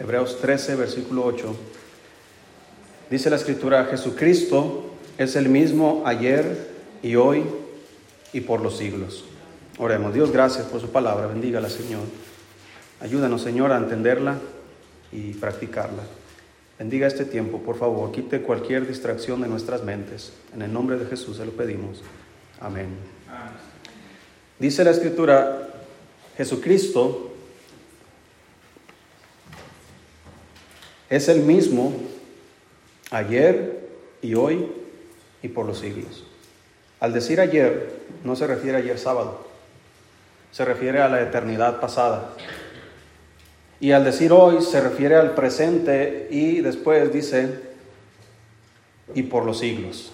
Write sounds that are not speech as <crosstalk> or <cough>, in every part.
Hebreos 13, versículo 8. Dice la escritura, Jesucristo es el mismo ayer y hoy y por los siglos. Oremos, Dios, gracias por su palabra, bendígala, Señor. Ayúdanos, Señor, a entenderla y practicarla. Bendiga este tiempo, por favor, quite cualquier distracción de nuestras mentes. En el nombre de Jesús se lo pedimos. Amén. Dice la escritura, Jesucristo es el mismo ayer y hoy y por los siglos. Al decir ayer, no se refiere a ayer sábado, se refiere a la eternidad pasada. Y al decir hoy, se refiere al presente y después dice, y por los siglos,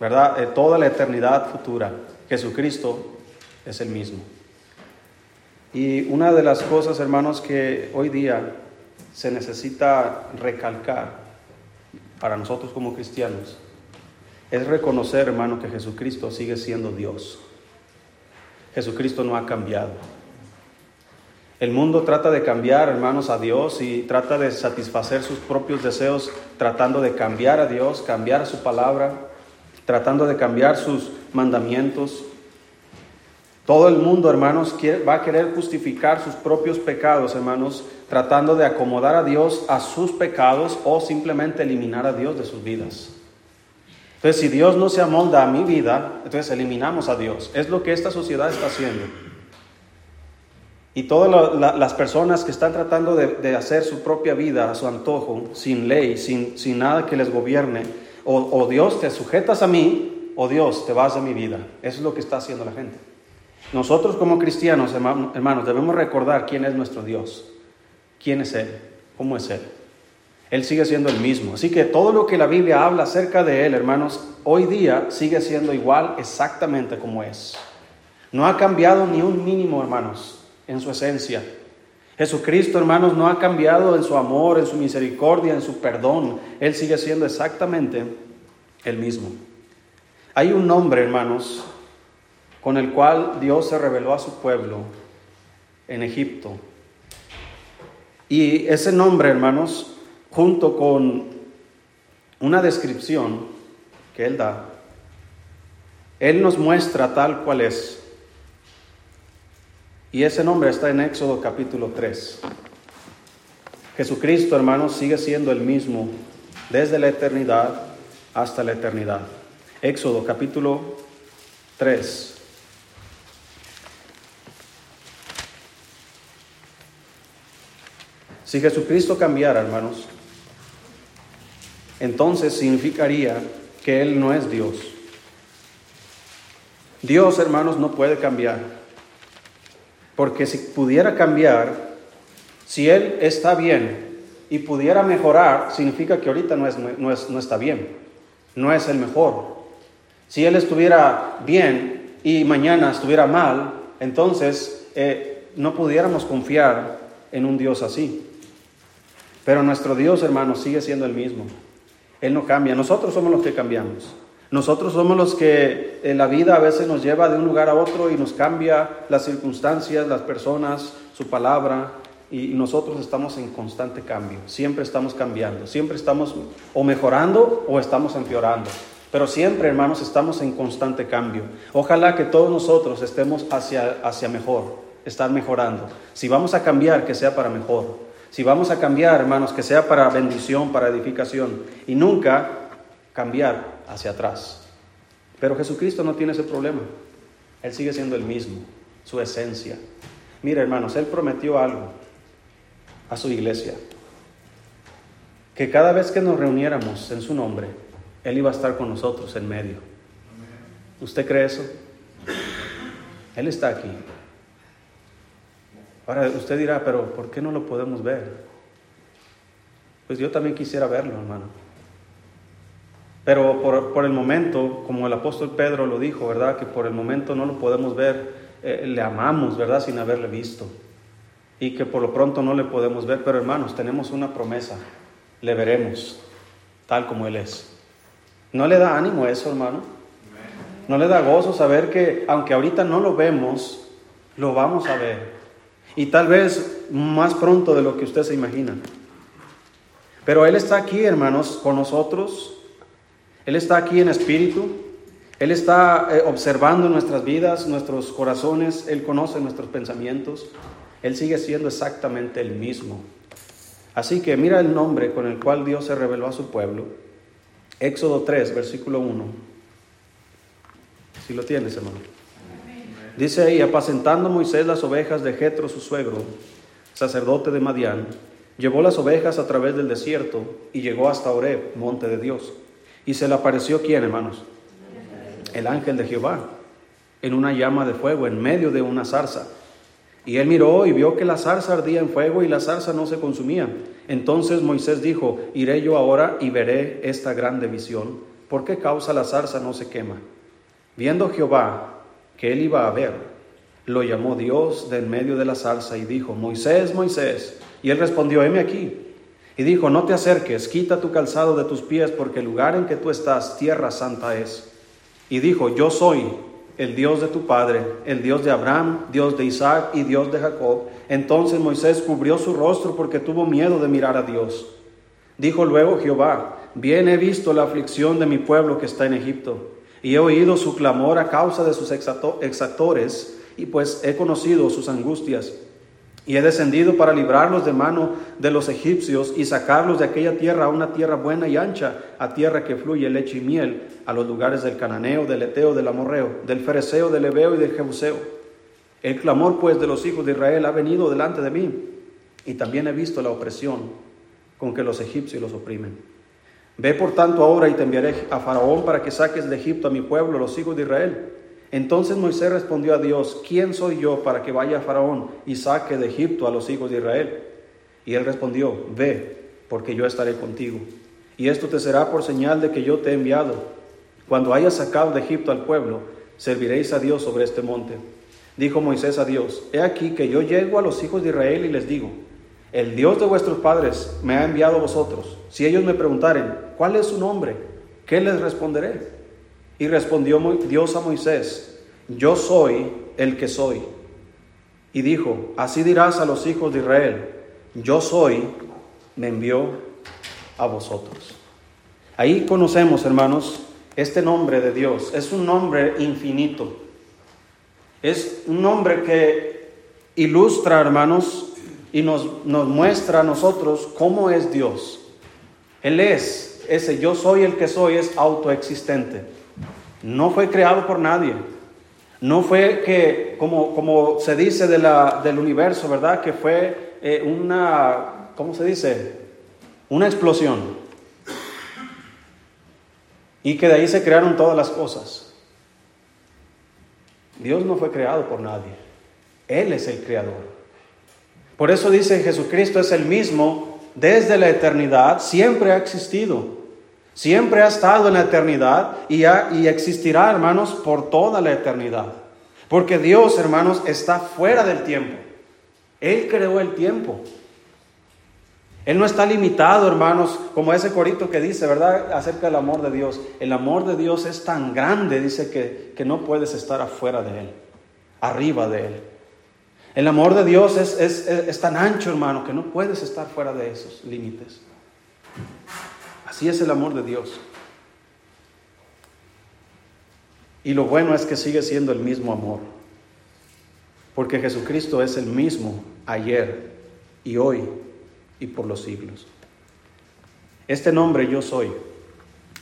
¿verdad? Eh, toda la eternidad futura, Jesucristo es el mismo. Y una de las cosas, hermanos, que hoy día se necesita recalcar para nosotros como cristianos es reconocer, hermano, que Jesucristo sigue siendo Dios. Jesucristo no ha cambiado. El mundo trata de cambiar, hermanos, a Dios y trata de satisfacer sus propios deseos, tratando de cambiar a Dios, cambiar su palabra, tratando de cambiar sus mandamientos. Todo el mundo, hermanos, va a querer justificar sus propios pecados, hermanos, tratando de acomodar a Dios a sus pecados o simplemente eliminar a Dios de sus vidas. Entonces, si Dios no se amolda a mi vida, entonces eliminamos a Dios. Es lo que esta sociedad está haciendo. Y todas las personas que están tratando de, hacer su propia vida a su antojo, sin ley, sin, sin nada que les gobierne, o, Dios te sujetas a mí, o Dios te vas de mi vida. Eso es lo que está haciendo la gente. Nosotros como cristianos, hermanos, debemos recordar quién es nuestro Dios, quién es Él, cómo es Él. Él sigue siendo el mismo. Así que todo lo que la Biblia habla acerca de Él, hermanos, hoy día sigue siendo igual exactamente como es. No ha cambiado ni un mínimo, hermanos, en su esencia. Jesucristo, hermanos, no ha cambiado en su amor, en su misericordia, en su perdón. Él sigue siendo exactamente el mismo. Hay un nombre, hermanos, con el cual Dios se reveló a su pueblo en Egipto. Y ese nombre, hermanos, junto con una descripción que Él da, Él nos muestra tal cual es. Y ese nombre está en Éxodo capítulo 3. Jesucristo, hermanos, sigue siendo el mismo desde la eternidad hasta la eternidad. Éxodo capítulo 3. Si Jesucristo cambiara, hermanos, entonces significaría que Él no es Dios. Dios, hermanos, no puede cambiar. Porque si pudiera cambiar, si Él está bien y pudiera mejorar, significa que ahorita no, es, no, está bien, no es el mejor. Si Él estuviera bien y mañana estuviera mal, entonces eh, no pudiéramos confiar en un Dios así. Pero nuestro Dios, hermanos, sigue siendo el mismo. Él no cambia. Nosotros somos los que cambiamos. Nosotros somos los que en la vida a veces nos lleva de un lugar a otro y nos cambia las circunstancias, las personas, su palabra. Y nosotros estamos en constante cambio. Siempre estamos cambiando. Siempre estamos o mejorando o estamos empeorando. Pero siempre, hermanos, estamos en constante cambio. Ojalá que todos nosotros estemos hacia, hacia mejor, estar mejorando. Si vamos a cambiar, que sea para mejor. Si vamos a cambiar, hermanos, que sea para bendición, para edificación y nunca cambiar hacia atrás. Pero Jesucristo no tiene ese problema. Él sigue siendo el mismo, su esencia. Mira, hermanos, Él prometió algo a su iglesia. Que cada vez que nos reuniéramos en su nombre, Él iba a estar con nosotros en medio. ¿Usted cree eso? Él está aquí. Ahora usted dirá, pero ¿por qué no lo podemos ver? Pues yo también quisiera verlo, hermano. Pero por, el momento, como el apóstol Pedro lo dijo, ¿verdad? Que por el momento no lo podemos ver, eh, le amamos, ¿verdad? Sin haberle visto. Y que por lo pronto no le podemos ver, pero hermanos, tenemos una promesa, le veremos tal como Él es. ¿No le da ánimo eso, hermano? ¿No le da gozo saber que aunque ahorita no lo vemos, lo vamos a ver? Y tal vez más pronto de lo que usted se imagina. Pero Él está aquí, hermanos, con nosotros. Él está aquí en espíritu. Él está eh, observando nuestras vidas, nuestros corazones. Él conoce nuestros pensamientos. Él sigue siendo exactamente el mismo. Así que mira el nombre con el cual Dios se reveló a su pueblo. Éxodo 3, versículo 1. Si lo tienes, hermano. Dice ahí, apacentando Moisés las ovejas de Jetro, su suegro, sacerdote de Madián, llevó las ovejas a través del desierto y llegó hasta Oreb, monte de Dios. Y se le apareció quién, hermanos? El ángel de Jehová, en una llama de fuego, en medio de una zarza. Y él miró y vio que la zarza ardía en fuego y la zarza no se consumía. Entonces Moisés dijo, iré yo ahora y veré esta grande visión. ¿Por qué causa la zarza no se quema? Viendo Jehová él iba a ver, lo llamó Dios de en medio de la zarza y dijo, Moisés, Moisés. Y él respondió, heme aquí. Y dijo, no te acerques, quita tu calzado de tus pies, porque el lugar en que tú estás, tierra santa es. Y dijo, yo soy el Dios de tu padre, el Dios de Abraham, Dios de Isaac y Dios de Jacob. Entonces Moisés cubrió su rostro porque tuvo miedo de mirar a Dios. Dijo luego Jehová, bien he visto la aflicción de mi pueblo que está en Egipto y he oído su clamor a causa de sus exactores, y pues he conocido sus angustias. Y he descendido para librarlos de mano de los egipcios y sacarlos de aquella tierra a una tierra buena y ancha, a tierra que fluye leche y miel, a los lugares del cananeo, del eteo, del amorreo, del fereceo, del ebeo y del jebuseo. El clamor pues de los hijos de Israel ha venido delante de mí, y también he visto la opresión con que los egipcios los oprimen. Ve por tanto ahora y te enviaré a Faraón para que saques de Egipto a mi pueblo, los hijos de Israel. Entonces Moisés respondió a Dios, ¿quién soy yo para que vaya a Faraón y saque de Egipto a los hijos de Israel? Y él respondió, ve, porque yo estaré contigo. Y esto te será por señal de que yo te he enviado. Cuando hayas sacado de Egipto al pueblo, serviréis a Dios sobre este monte. Dijo Moisés a Dios, he aquí que yo llego a los hijos de Israel y les digo, el Dios de vuestros padres me ha enviado a vosotros. Si ellos me preguntaren, ¿cuál es su nombre? ¿Qué les responderé? Y respondió Dios a Moisés, yo soy el que soy. Y dijo, así dirás a los hijos de Israel, yo soy, me envió a vosotros. Ahí conocemos, hermanos, este nombre de Dios. Es un nombre infinito. Es un nombre que ilustra, hermanos, y nos, nos muestra a nosotros cómo es Dios. Él es, ese yo soy el que soy, es autoexistente. No fue creado por nadie. No fue que, como, como se dice del universo, ¿verdad? Que fue eh, una, ¿cómo se dice? Una explosión. Y que de ahí se crearon todas las cosas. Dios no fue creado por nadie. Él es el creador. Por eso dice Jesucristo es el mismo desde la eternidad, siempre ha existido, siempre ha estado en la eternidad y, existirá, hermanos, por toda la eternidad. Porque Dios, hermanos, está fuera del tiempo. Él creó el tiempo. Él no está limitado, hermanos, como ese corito que dice, ¿verdad? Acerca del amor de Dios. El amor de Dios es tan grande, dice que, que no puedes estar afuera de Él, arriba de Él. El amor de Dios es, tan ancho, hermano, que no puedes estar fuera de esos límites. Así es el amor de Dios. Y lo bueno es que sigue siendo el mismo amor. Porque Jesucristo es el mismo ayer y hoy y por los siglos. Este nombre yo soy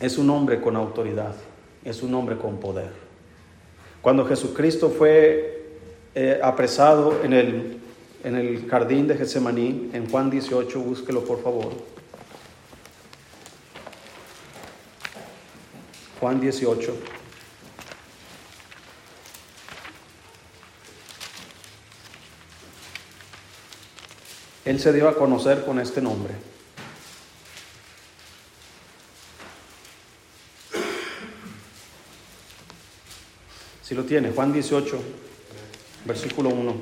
es un nombre con autoridad, es un nombre con poder. Cuando Jesucristo fue eh, apresado en el, en el jardín de Getsemaní, en Juan 18, búsquelo por favor. Juan 18. Él se dio a conocer con este nombre. Si lo tiene, Juan 18, versículo 1.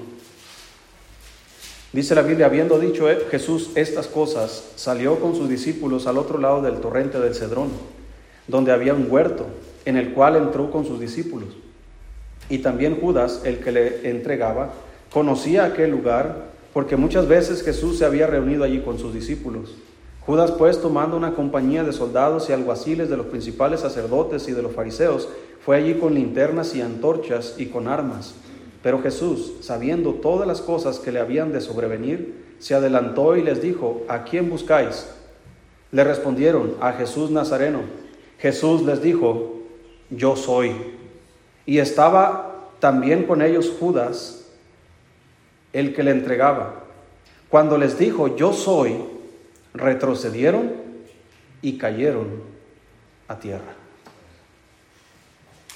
Dice la Biblia, habiendo dicho Jesús estas cosas, salió con sus discípulos al otro lado del torrente del Cedrón, donde había un huerto, en el cual entró con sus discípulos. Y también Judas, el que le entregaba, conocía aquel lugar, porque muchas veces Jesús se había reunido allí con sus discípulos. Judas pues tomando una compañía de soldados y alguaciles de los principales sacerdotes y de los fariseos, fue allí con linternas y antorchas y con armas. Pero Jesús, sabiendo todas las cosas que le habían de sobrevenir, se adelantó y les dijo, ¿a quién buscáis? Le respondieron, a Jesús Nazareno. Jesús les dijo, yo soy. Y estaba también con ellos Judas, el que le entregaba. Cuando les dijo, yo soy, retrocedieron y cayeron a tierra.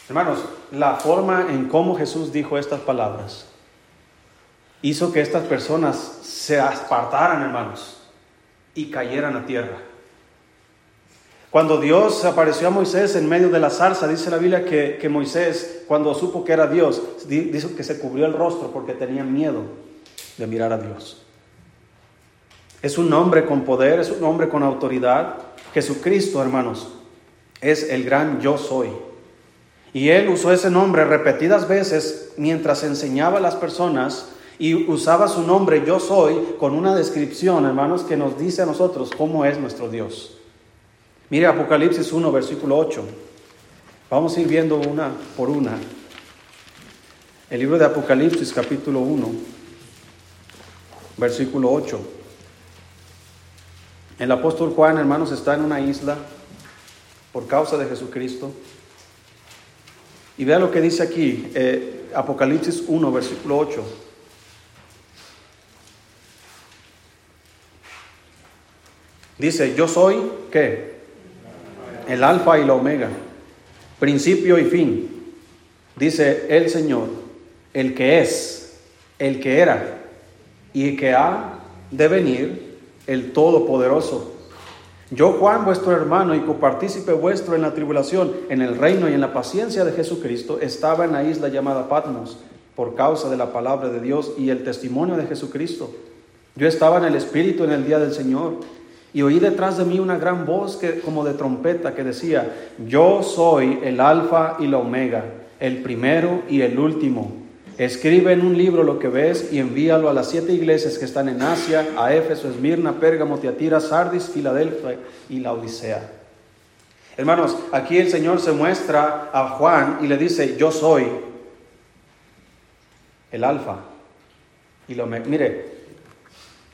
Hermanos, la forma en cómo Jesús dijo estas palabras hizo que estas personas se apartaran, hermanos, y cayeran a tierra. Cuando Dios apareció a Moisés en medio de la zarza, dice la Biblia que, que Moisés, cuando supo que era Dios, dijo que se cubrió el rostro porque tenía miedo de mirar a Dios. Es un hombre con poder, es un hombre con autoridad. Jesucristo, hermanos, es el gran yo soy. Y él usó ese nombre repetidas veces mientras enseñaba a las personas y usaba su nombre yo soy con una descripción, hermanos, que nos dice a nosotros cómo es nuestro Dios. Mire Apocalipsis 1, versículo 8. Vamos a ir viendo una por una. El libro de Apocalipsis capítulo 1, versículo 8. El apóstol Juan, hermanos, está en una isla por causa de Jesucristo. Y vea lo que dice aquí, eh, Apocalipsis 1, versículo 8. Dice, yo soy, ¿qué? El alfa y la omega, principio y fin. Dice el Señor, el que es, el que era y el que ha de venir, el Todopoderoso. Yo, Juan, vuestro hermano y copartícipe vuestro en la tribulación, en el reino y en la paciencia de Jesucristo, estaba en la isla llamada Patmos por causa de la palabra de Dios y el testimonio de Jesucristo. Yo estaba en el Espíritu en el día del Señor y oí detrás de mí una gran voz que, como de trompeta que decía, yo soy el alfa y la omega, el primero y el último. Escribe en un libro lo que ves y envíalo a las siete iglesias que están en Asia, a Éfeso, Esmirna, Pérgamo, Tiatira, Sardis, Filadelfia y la Odisea. Hermanos, aquí el Señor se muestra a Juan y le dice, yo soy el alfa y omega. Mire,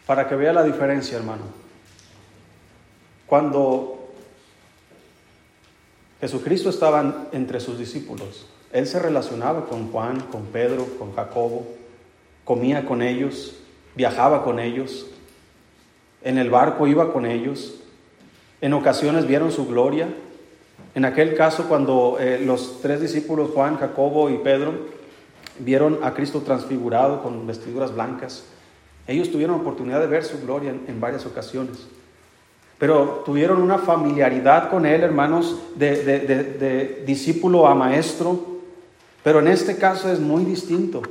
para que vea la diferencia, hermano. Cuando Jesucristo estaba entre sus discípulos, Él se relacionaba con Juan, con Pedro, con Jacobo, comía con ellos, viajaba con ellos, en el barco iba con ellos, en ocasiones vieron su gloria. En aquel caso, cuando eh, los tres discípulos, Juan, Jacobo y Pedro, vieron a Cristo transfigurado con vestiduras blancas, ellos tuvieron oportunidad de ver su gloria en varias ocasiones pero tuvieron una familiaridad con él, hermanos, de, discípulo a maestro, pero en este caso es muy distinto.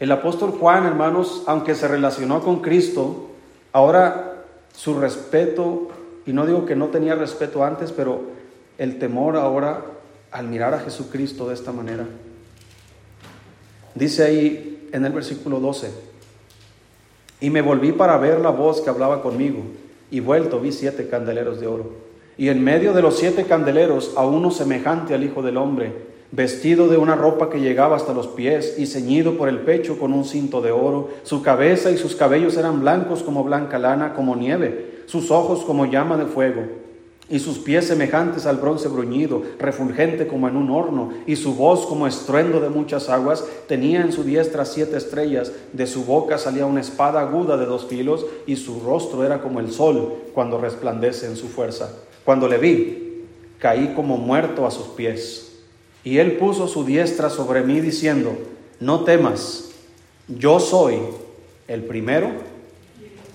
El apóstol Juan, hermanos, aunque se relacionó con Cristo, ahora su respeto, y no digo que no tenía respeto antes, pero el temor ahora al mirar a Jesucristo de esta manera. Dice ahí en el versículo 12, y me volví para ver la voz que hablaba conmigo y vuelto vi siete candeleros de oro. Y en medio de los siete candeleros a uno semejante al Hijo del Hombre, vestido de una ropa que llegaba hasta los pies y ceñido por el pecho con un cinto de oro. Su cabeza y sus cabellos eran blancos como blanca lana, como nieve, sus ojos como llama de fuego y sus pies semejantes al bronce bruñido, refulgente como en un horno, y su voz como estruendo de muchas aguas, tenía en su diestra siete estrellas, de su boca salía una espada aguda de dos filos, y su rostro era como el sol cuando resplandece en su fuerza. Cuando le vi, caí como muerto a sus pies. Y él puso su diestra sobre mí diciendo, no temas, yo soy el primero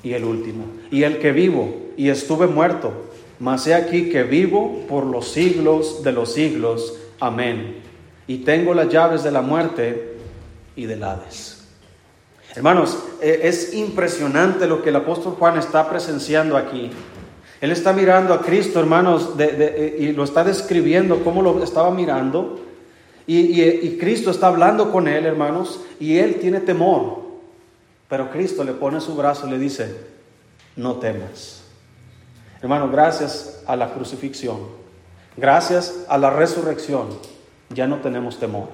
y el último, y el que vivo y estuve muerto mas he aquí que vivo por los siglos de los siglos. Amén. Y tengo las llaves de la muerte y del Hades. Hermanos, e, es impresionante lo que el apóstol Juan está presenciando aquí. Él está mirando a Cristo, hermanos, e, y lo está describiendo cómo lo estaba mirando. Y, y Cristo está hablando con él, hermanos, y él tiene temor. Pero Cristo le pone su brazo y le dice, no temas. Hermano, gracias a la crucifixión, gracias a la resurrección, ya no tenemos temor.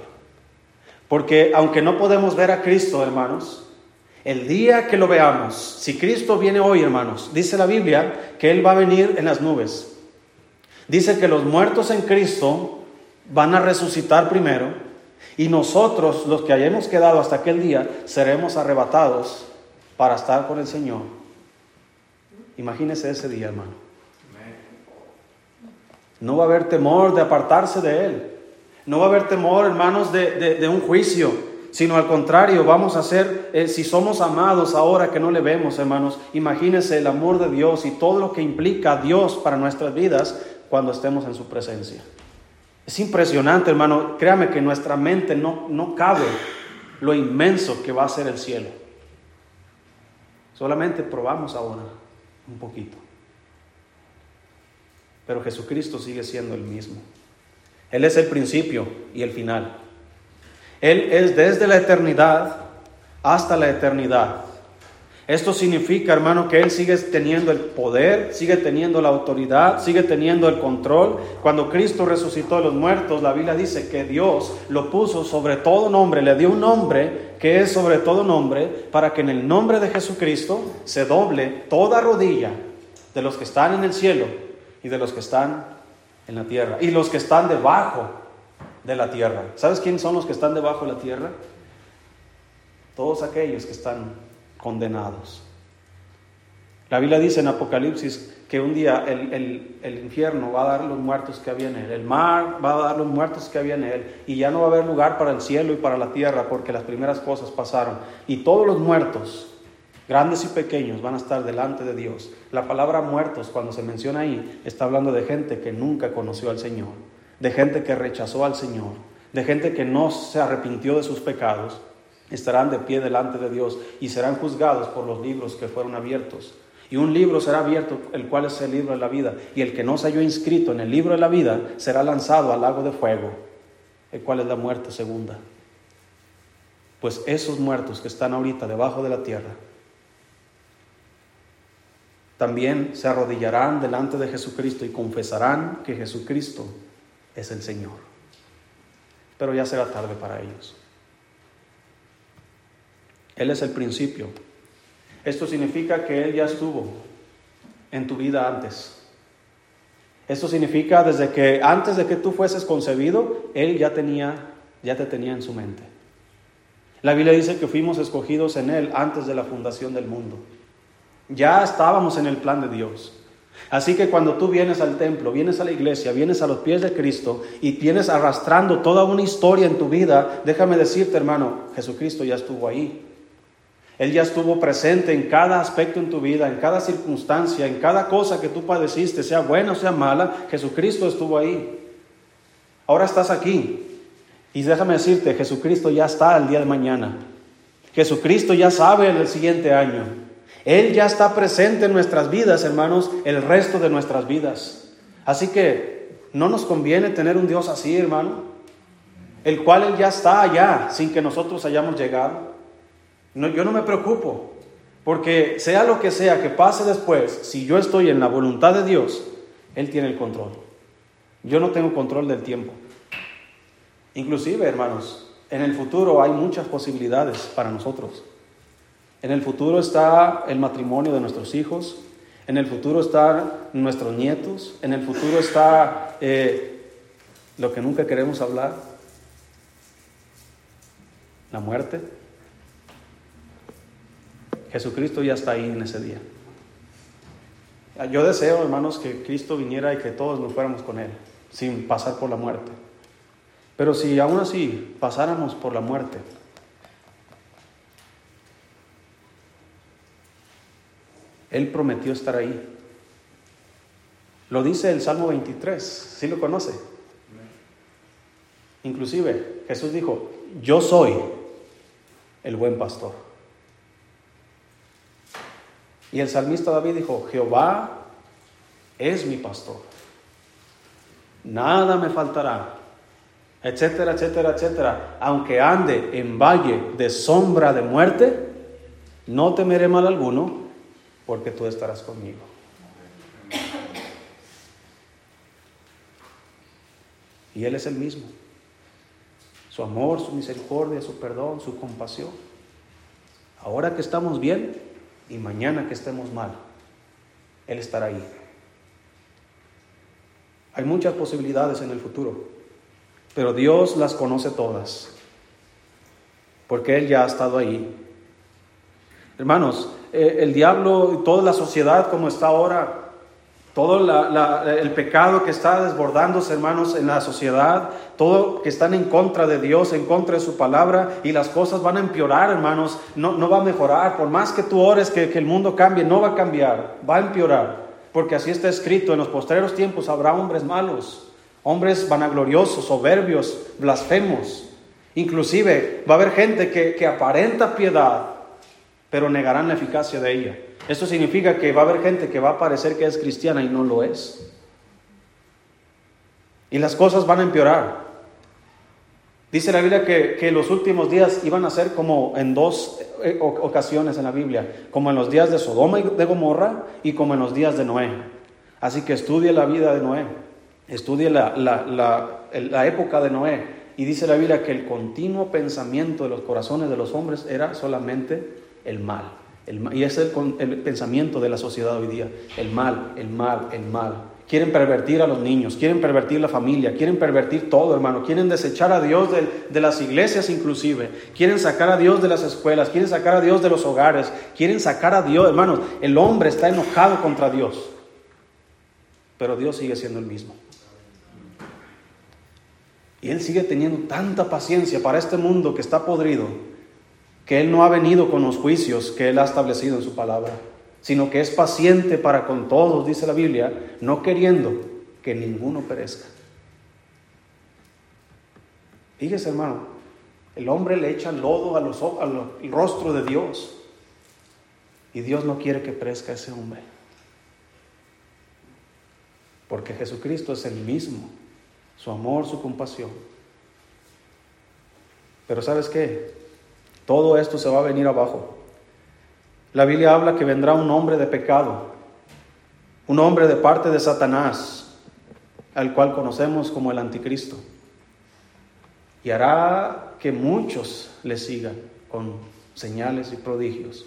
Porque aunque no podemos ver a Cristo, hermanos, el día que lo veamos, si Cristo viene hoy, hermanos, dice la Biblia que Él va a venir en las nubes. Dice que los muertos en Cristo van a resucitar primero y nosotros, los que hayamos quedado hasta aquel día, seremos arrebatados para estar con el Señor. Imagínese ese día, hermano. No va a haber temor de apartarse de Él. No va a haber temor, hermanos, de, un juicio, sino al contrario, vamos a ser, eh, si somos amados ahora que no le vemos, hermanos, imagínese el amor de Dios y todo lo que implica Dios para nuestras vidas cuando estemos en su presencia. Es impresionante, hermano. Créame que nuestra mente no, no cabe lo inmenso que va a ser el cielo. Solamente probamos ahora un poquito. Pero Jesucristo sigue siendo el mismo. Él es el principio y el final. Él es desde la eternidad hasta la eternidad. Esto significa, hermano, que Él sigue teniendo el poder, sigue teniendo la autoridad, sigue teniendo el control. Cuando Cristo resucitó de los muertos, la Biblia dice que Dios lo puso sobre todo nombre, le dio un nombre que es sobre todo nombre, para que en el nombre de Jesucristo se doble toda rodilla de los que están en el cielo y de los que están en la tierra y los que están debajo de la tierra. ¿Sabes quiénes son los que están debajo de la tierra? Todos aquellos que están condenados. La Biblia dice en Apocalipsis que un día el, infierno va a dar los muertos que había en él, el mar va a dar los muertos que había en él, y ya no va a haber lugar para el cielo y para la tierra porque las primeras cosas pasaron. Y todos los muertos, grandes y pequeños, van a estar delante de Dios. La palabra muertos, cuando se menciona ahí, está hablando de gente que nunca conoció al Señor, de gente que rechazó al Señor, de gente que no se arrepintió de sus pecados estarán de pie delante de Dios y serán juzgados por los libros que fueron abiertos. Y un libro será abierto, el cual es el libro de la vida. Y el que no se halló inscrito en el libro de la vida será lanzado al lago de fuego, el cual es la muerte segunda. Pues esos muertos que están ahorita debajo de la tierra, también se arrodillarán delante de Jesucristo y confesarán que Jesucristo es el Señor. Pero ya será tarde para ellos. Él es el principio. Esto significa que Él ya estuvo en tu vida antes. Esto significa desde que antes de que tú fueses concebido, Él ya tenía, ya te tenía en su mente. La Biblia dice que fuimos escogidos en Él antes de la fundación del mundo. Ya estábamos en el plan de Dios. Así que cuando tú vienes al templo, vienes a la iglesia, vienes a los pies de Cristo y tienes arrastrando toda una historia en tu vida, déjame decirte, hermano, Jesucristo ya estuvo ahí. Él ya estuvo presente en cada aspecto en tu vida, en cada circunstancia, en cada cosa que tú padeciste, sea buena o sea mala, Jesucristo estuvo ahí. Ahora estás aquí. Y déjame decirte, Jesucristo ya está el día de mañana. Jesucristo ya sabe el siguiente año. Él ya está presente en nuestras vidas, hermanos, el resto de nuestras vidas. Así que no nos conviene tener un Dios así, hermano, el cual Él ya está allá sin que nosotros hayamos llegado. Yo no me preocupo, porque sea lo que sea que pase después, si yo estoy en la voluntad de Dios, Él tiene el control. Yo no tengo control del tiempo. Inclusive, hermanos, en el futuro hay muchas posibilidades para nosotros. En el futuro está el matrimonio de nuestros hijos, en el futuro están nuestros nietos, en el futuro está eh, lo que nunca queremos hablar, la muerte. Jesucristo ya está ahí en ese día. Yo deseo, hermanos, que Cristo viniera y que todos nos fuéramos con Él, sin pasar por la muerte. Pero si aún así pasáramos por la muerte, Él prometió estar ahí. Lo dice el Salmo 23, ¿sí lo conoce? Inclusive Jesús dijo, yo soy el buen pastor. Y el salmista David dijo, Jehová es mi pastor. Nada me faltará. Etcétera, etcétera, etcétera. Aunque ande en valle de sombra de muerte, no temeré mal alguno, porque tú estarás conmigo. Y Él es el mismo. Su amor, su misericordia, su perdón, su compasión. Ahora que estamos bien y mañana que estemos mal, Él estará ahí. Hay muchas posibilidades en el futuro, pero Dios las conoce todas, porque Él ya ha estado ahí. Hermanos, eh, el diablo y toda la sociedad como está ahora, todo el pecado que está desbordándose, hermanos, en la sociedad, todo que están en contra de Dios, en contra de su palabra, y las cosas van a empeorar, hermanos, no, va a mejorar. Por más que tú ores que, el mundo cambie, no va a cambiar, va a empeorar. Porque así está escrito, en los postreros tiempos habrá hombres malos, hombres vanagloriosos, soberbios, blasfemos. Inclusive va a haber gente que aparenta piedad, pero negarán la eficacia de ella. Esto significa que va a haber gente que va a parecer que es cristiana y no lo es. Y las cosas van a empeorar. Dice la Biblia que, que los últimos días iban a ser como en dos eh, ocasiones en la Biblia, como en los días de Sodoma y de Gomorra y como en los días de Noé. Así que estudie la vida de Noé, estudie la, la, la, la época de Noé. Y dice la Biblia que el continuo pensamiento de los corazones de los hombres era solamente el mal. y es el, el, pensamiento de la sociedad hoy día. El mal, el mal, el mal. Quieren pervertir a los niños, quieren pervertir la familia, quieren pervertir todo, hermano. Quieren desechar a Dios de, de las iglesias inclusive. Quieren sacar a Dios de las escuelas, quieren sacar a Dios de los hogares, quieren sacar a Dios, hermanos. El hombre está enojado contra Dios. Pero Dios sigue siendo el mismo. Y Él sigue teniendo tanta paciencia para este mundo que está podrido que Él no ha venido con los juicios que Él ha establecido en su palabra, sino que es paciente para con todos, dice la Biblia, no queriendo que ninguno perezca. Fíjese, hermano, el hombre le echa lodo al rostro de Dios y Dios no quiere que perezca ese hombre. Porque Jesucristo es el mismo, su amor, su compasión. Pero ¿sabes qué? Todo esto se va a venir abajo. La Biblia habla que vendrá un hombre de pecado, un hombre de parte de Satanás, al cual conocemos como el anticristo. Y hará que muchos le sigan con señales y prodigios.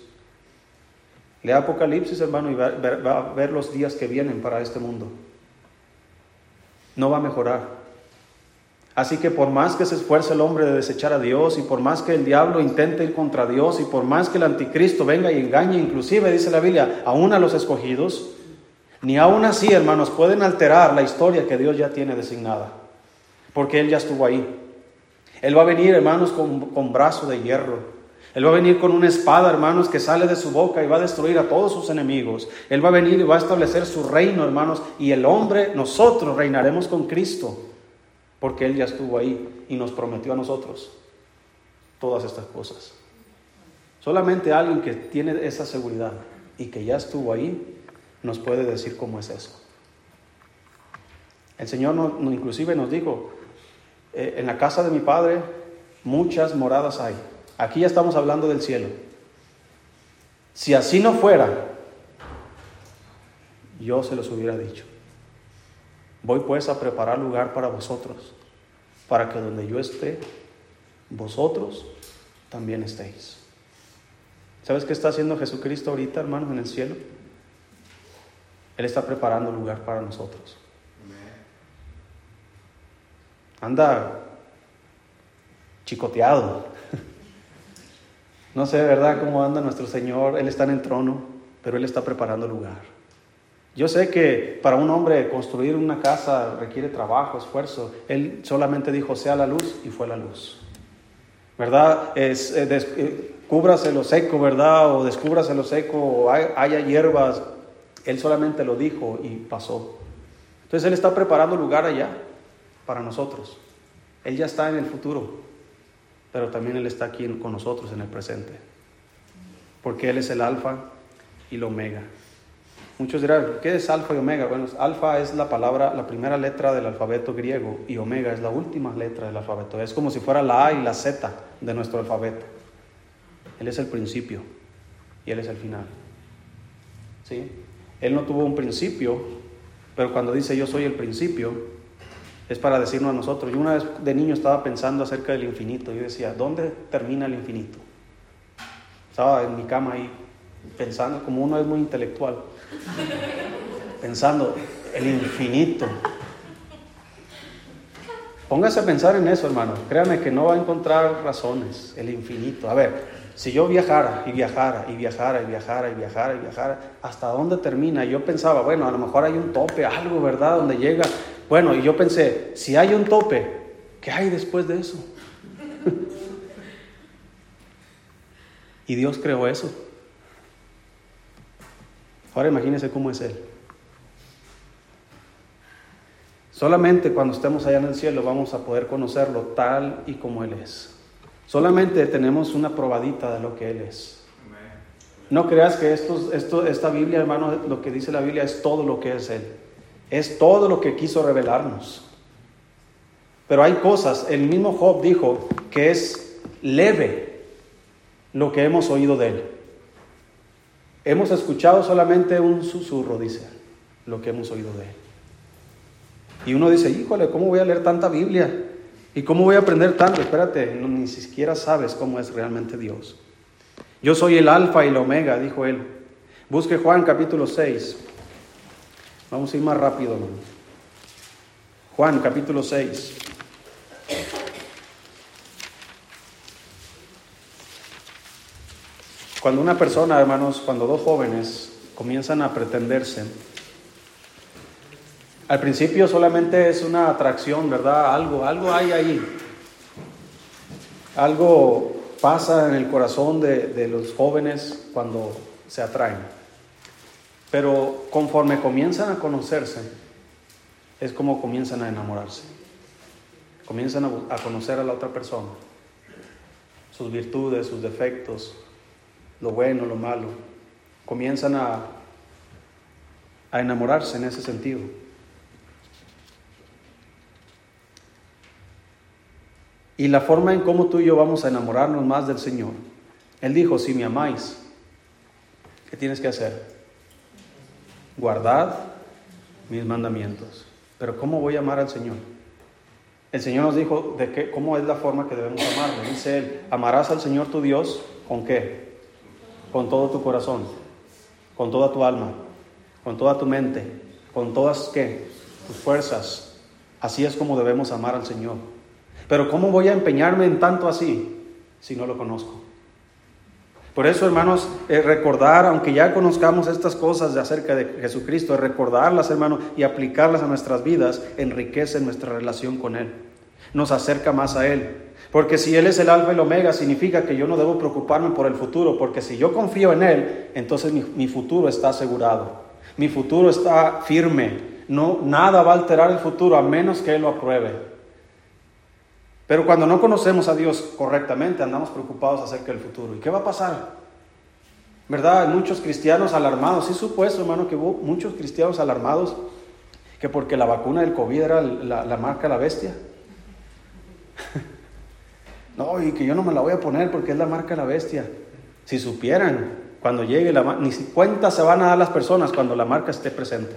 Lea Apocalipsis, hermano, y va, a ver los días que vienen para este mundo. No va a mejorar. Así que por más que se esfuerce el hombre de desechar a Dios y por más que el diablo intente ir contra Dios y por más que el anticristo venga y engañe, inclusive dice la Biblia, aún a los escogidos, ni aún así, hermanos, pueden alterar la historia que Dios ya tiene designada, porque Él ya estuvo ahí. Él va a venir, hermanos, con, con brazo de hierro. Él va a venir con una espada, hermanos, que sale de su boca y va a destruir a todos sus enemigos. Él va a venir y va a establecer su reino, hermanos, y el hombre, nosotros reinaremos con Cristo porque Él ya estuvo ahí y nos prometió a nosotros todas estas cosas. Solamente alguien que tiene esa seguridad y que ya estuvo ahí nos puede decir cómo es eso. El Señor no, inclusive nos dijo, eh, en la casa de mi Padre muchas moradas hay. Aquí ya estamos hablando del cielo. Si así no fuera, yo se los hubiera dicho. Voy pues a preparar lugar para vosotros, para que donde yo esté, vosotros también estéis. ¿Sabes qué está haciendo Jesucristo ahorita, hermanos, en el cielo? Él está preparando lugar para nosotros. Anda chicoteado. <laughs> No sé, ¿verdad?, cómo anda nuestro Señor. Él está en el trono, pero Él está preparando lugar. Yo sé que para un hombre construir una casa requiere trabajo, esfuerzo. Él solamente dijo, sea la luz y fue la luz. ¿Verdad? Es, eh, eh, cúbrase lo seco, ¿verdad? O descúbrase lo seco, o haya hierbas. Él solamente lo dijo y pasó. Entonces Él está preparando lugar allá para nosotros. Él ya está en el futuro, pero también Él está aquí con nosotros en el presente. Porque Él es el alfa y el omega. Muchos dirán, ¿qué es alfa y omega? Bueno, alfa es la palabra, la primera letra del alfabeto griego y omega es la última letra del alfabeto. Es como si fuera la A y la Z de nuestro alfabeto. Él es el principio y Él es el final. ¿Sí? Él no tuvo un principio, pero cuando dice yo soy el principio, es para decirnos a nosotros. Yo una vez de niño estaba pensando acerca del infinito. Yo decía, ¿dónde termina el infinito? Estaba en mi cama ahí pensando, como uno es muy intelectual, pensando, el infinito. Póngase a pensar en eso, hermano. Créame que no va a encontrar razones, el infinito. A ver, si yo viajara y viajara y viajara y viajara y viajara y viajara, ¿hasta dónde termina? Yo pensaba, bueno, a lo mejor hay un tope, algo, ¿verdad? Donde llega. Bueno, y yo pensé, si hay un tope, ¿qué hay después de eso? <laughs> y Dios creó eso. Ahora imagínese cómo es Él. Solamente cuando estemos allá en el cielo vamos a poder conocerlo tal y como Él es. Solamente tenemos una probadita de lo que Él es. No creas que esto, esto, esta Biblia, hermano, lo que dice la Biblia es todo lo que es Él. Es todo lo que quiso revelarnos. Pero hay cosas, el mismo Job dijo que es leve lo que hemos oído de Él. Hemos escuchado solamente un susurro, dice, lo que hemos oído de Él. Y uno dice, híjole, ¿cómo voy a leer tanta Biblia? ¿Y cómo voy a aprender tanto? Espérate, ni siquiera sabes cómo es realmente Dios. Yo soy el alfa y el omega, dijo él. Busque Juan capítulo 6. Vamos a ir más rápido. Juan capítulo 6. Cuando una persona, hermanos, cuando dos jóvenes comienzan a pretenderse, al principio solamente es una atracción, ¿verdad? Algo, algo hay ahí. Algo pasa en el corazón de, los jóvenes cuando se atraen. Pero conforme comienzan a conocerse, es como comienzan a enamorarse. Comienzan a, conocer a la otra persona, sus virtudes, sus defectos, lo bueno, lo malo. Comienzan a, a enamorarse en ese sentido. y la forma en cómo tú y yo vamos a enamorarnos más del Señor. Él dijo, si me amáis, ¿qué tienes que hacer? Guardad mis mandamientos. Pero ¿cómo voy a amar al Señor? El Señor nos dijo de qué, cómo es la forma que debemos amarlo. Dice Él, amarás al Señor tu Dios con qué? Con todo tu corazón, con toda tu alma, con toda tu mente, con todas qué? Tus fuerzas. Así es como debemos amar al Señor. Pero ¿cómo voy a empeñarme en tanto así si no lo conozco? Por eso, hermanos, recordar, aunque ya conozcamos estas cosas de acerca de Jesucristo, recordarlas, hermanos, y aplicarlas a nuestras vidas, enriquece nuestra relación con Él. Nos acerca más a Él. Porque si Él es el alfa y el omega, significa que yo no debo preocuparme por el futuro, porque si yo confío en Él, entonces mi, mi futuro está asegurado. Mi futuro está firme. No, nada va a alterar el futuro a menos que Él lo apruebe. Pero cuando no conocemos a Dios correctamente, andamos preocupados acerca del futuro. ¿Y qué va a pasar? ¿Verdad? Muchos cristianos alarmados. Sí supuesto, hermano, que hubo muchos cristianos alarmados que porque la vacuna del COVID era la, la marca la bestia. <laughs> no, y que yo no me la voy a poner porque es la marca la bestia. Si supieran, cuando llegue la ni cuenta se van a dar las personas cuando la marca esté presente.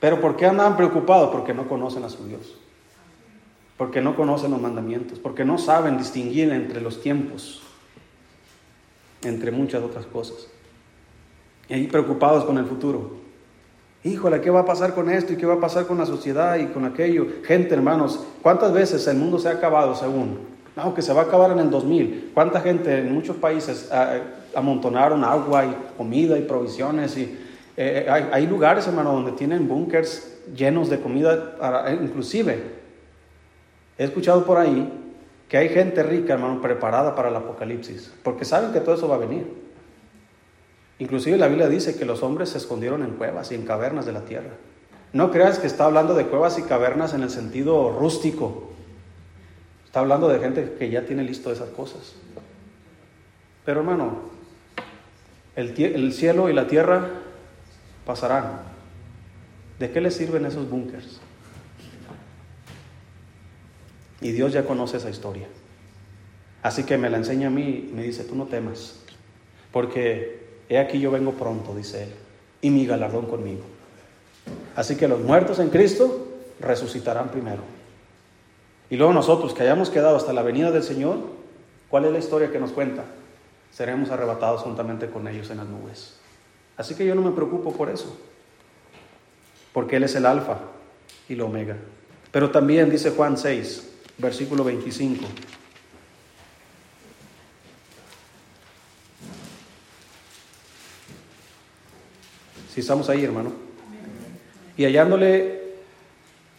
Pero ¿por qué andaban preocupados? Porque no conocen a su Dios porque no conocen los mandamientos, porque no saben distinguir entre los tiempos, entre muchas otras cosas. Y ahí preocupados con el futuro. Híjole, ¿qué va a pasar con esto y qué va a pasar con la sociedad y con aquello? Gente, hermanos, ¿cuántas veces el mundo se ha acabado según? No, que se va a acabar en el 2000. ¿Cuánta gente en muchos países ah, amontonaron agua y comida y provisiones? Y, eh, hay, hay, lugares, hermano, donde tienen búnkers llenos de comida, inclusive He escuchado por ahí que hay gente rica, hermano, preparada para el apocalipsis, porque saben que todo eso va a venir. Inclusive la Biblia dice que los hombres se escondieron en cuevas y en cavernas de la tierra. No creas que está hablando de cuevas y cavernas en el sentido rústico. Está hablando de gente que ya tiene listo esas cosas. Pero hermano, el, el cielo y la tierra pasarán. ¿De qué les sirven esos búnkers? Y Dios ya conoce esa historia. Así que me la enseña a mí y me dice, tú no temas, porque he aquí yo vengo pronto, dice él, y mi galardón conmigo. Así que los muertos en Cristo resucitarán primero. Y luego nosotros que hayamos quedado hasta la venida del Señor, ¿cuál es la historia que nos cuenta? Seremos arrebatados juntamente con ellos en las nubes. Así que yo no me preocupo por eso, porque Él es el alfa y el omega. Pero también dice Juan 6, versículo 25. Si estamos ahí, hermano. Y hallándole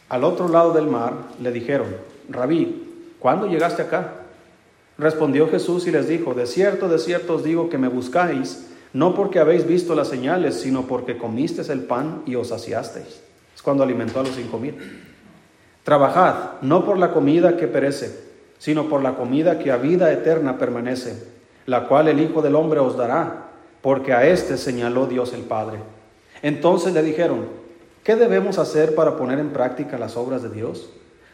al otro lado del mar, le dijeron, Rabí, ¿cuándo llegaste acá? Respondió Jesús y les dijo, de cierto, de cierto os digo que me buscáis, no porque habéis visto las señales, sino porque comisteis el pan y os saciasteis. Es cuando alimentó a los cinco mil. Trabajad, no por la comida que perece, sino por la comida que a vida eterna permanece, la cual el Hijo del Hombre os dará, porque a éste señaló Dios el Padre. Entonces le dijeron, ¿qué debemos hacer para poner en práctica las obras de Dios?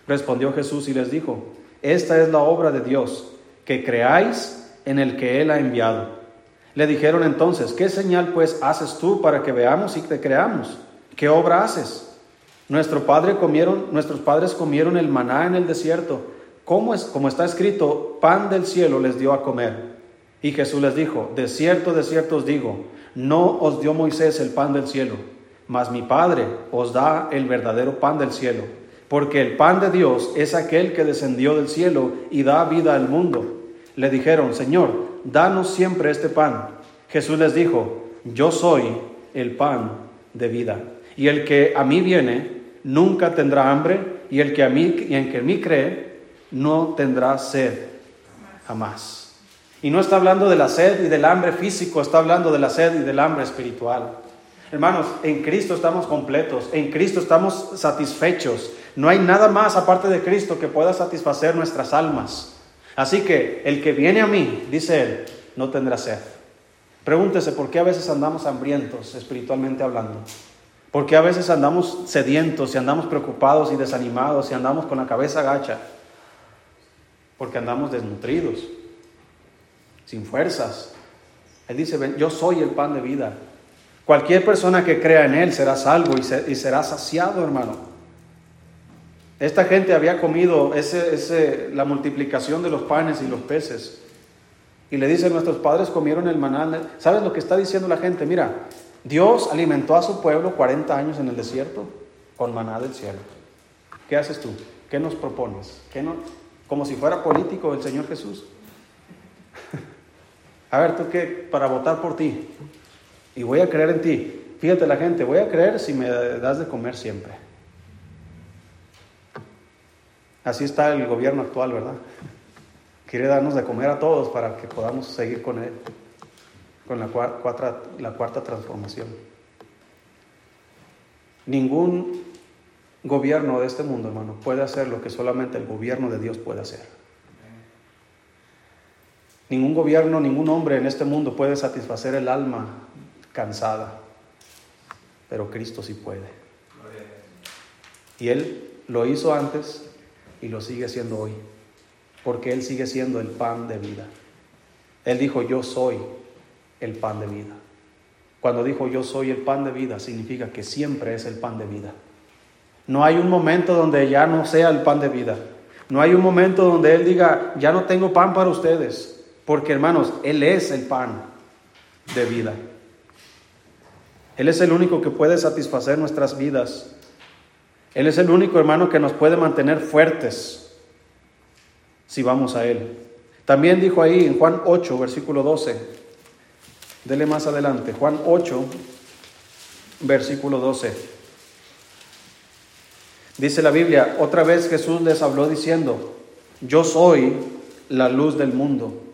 Respondió Jesús y les dijo, esta es la obra de Dios, que creáis en el que Él ha enviado. Le dijeron entonces, ¿qué señal pues haces tú para que veamos y te creamos? ¿Qué obra haces? Nuestro padre comieron, nuestros padres comieron el maná en el desierto. ¿Cómo es, como está escrito, pan del cielo les dio a comer? Y Jesús les dijo, de cierto, de cierto os digo, no os dio Moisés el pan del cielo, mas mi Padre os da el verdadero pan del cielo, porque el pan de Dios es aquel que descendió del cielo y da vida al mundo. Le dijeron, Señor, danos siempre este pan. Jesús les dijo, yo soy el pan de vida. Y el que a mí viene nunca tendrá hambre, y el que a mí y en que mí cree no tendrá sed jamás. Y no está hablando de la sed y del hambre físico, está hablando de la sed y del hambre espiritual. Hermanos, en Cristo estamos completos, en Cristo estamos satisfechos. No hay nada más aparte de Cristo que pueda satisfacer nuestras almas. Así que el que viene a mí, dice él, no tendrá sed. Pregúntese por qué a veces andamos hambrientos, espiritualmente hablando. ¿Por qué a veces andamos sedientos y andamos preocupados y desanimados y andamos con la cabeza gacha? Porque andamos desnutridos sin fuerzas. Él dice, yo soy el pan de vida. Cualquier persona que crea en Él será salvo y, será saciado, hermano. Esta gente había comido ese, la multiplicación de los panes y los peces. Y le dice, nuestros padres comieron el maná. ¿Sabes lo que está diciendo la gente? Mira, Dios alimentó a su pueblo 40 años en el desierto con maná del cielo. ¿Qué haces tú? ¿Qué nos propones? ¿Qué no? Como si fuera político el Señor Jesús. <laughs> A ver, tú qué, para votar por ti. Y voy a creer en ti. Fíjate la gente, voy a creer si me das de comer siempre. Así está el gobierno actual, ¿verdad? Quiere darnos de comer a todos para que podamos seguir con él, con la cuarta, la cuarta transformación. Ningún gobierno de este mundo, hermano, puede hacer lo que solamente el gobierno de Dios puede hacer. Ningún gobierno, ningún hombre en este mundo puede satisfacer el alma cansada, pero Cristo sí puede. Y Él lo hizo antes y lo sigue haciendo hoy, porque Él sigue siendo el pan de vida. Él dijo, yo soy el pan de vida. Cuando dijo yo soy el pan de vida, significa que siempre es el pan de vida. No hay un momento donde ya no sea el pan de vida. No hay un momento donde Él diga, ya no tengo pan para ustedes. Porque hermanos, Él es el pan de vida. Él es el único que puede satisfacer nuestras vidas. Él es el único hermano que nos puede mantener fuertes si vamos a Él. También dijo ahí en Juan 8, versículo 12. Dele más adelante. Juan 8, versículo 12. Dice la Biblia, otra vez Jesús les habló diciendo, yo soy la luz del mundo.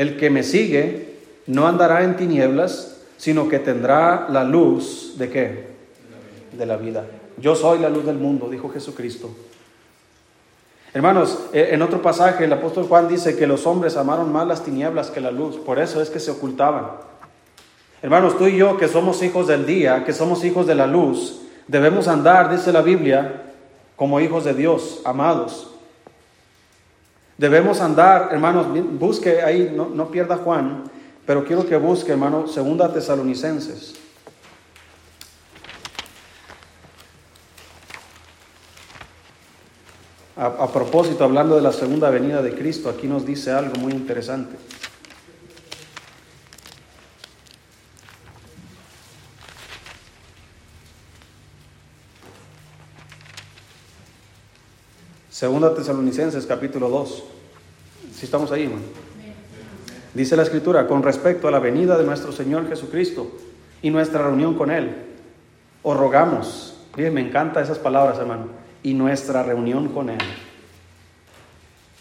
El que me sigue no andará en tinieblas, sino que tendrá la luz de qué? De la vida. Yo soy la luz del mundo, dijo Jesucristo. Hermanos, eh, en otro pasaje el apóstol Juan dice que los hombres amaron más las tinieblas que la luz, por eso es que se ocultaban. Hermanos, tú y yo que somos hijos del día, que somos hijos de la luz, debemos andar, dice la Biblia, como hijos de Dios, amados. Debemos andar, hermanos, busque ahí, no, no pierda Juan, pero quiero que busque, hermano, segunda tesalonicenses. A, a propósito, hablando de la segunda venida de Cristo, aquí nos dice algo muy interesante. Segunda Tesalonicenses capítulo 2. Si estamos ahí. Dice la escritura, con respecto a la venida de nuestro Señor Jesucristo y nuestra reunión con Él, os rogamos, bien, me encantan esas palabras, hermano, y nuestra reunión con Él.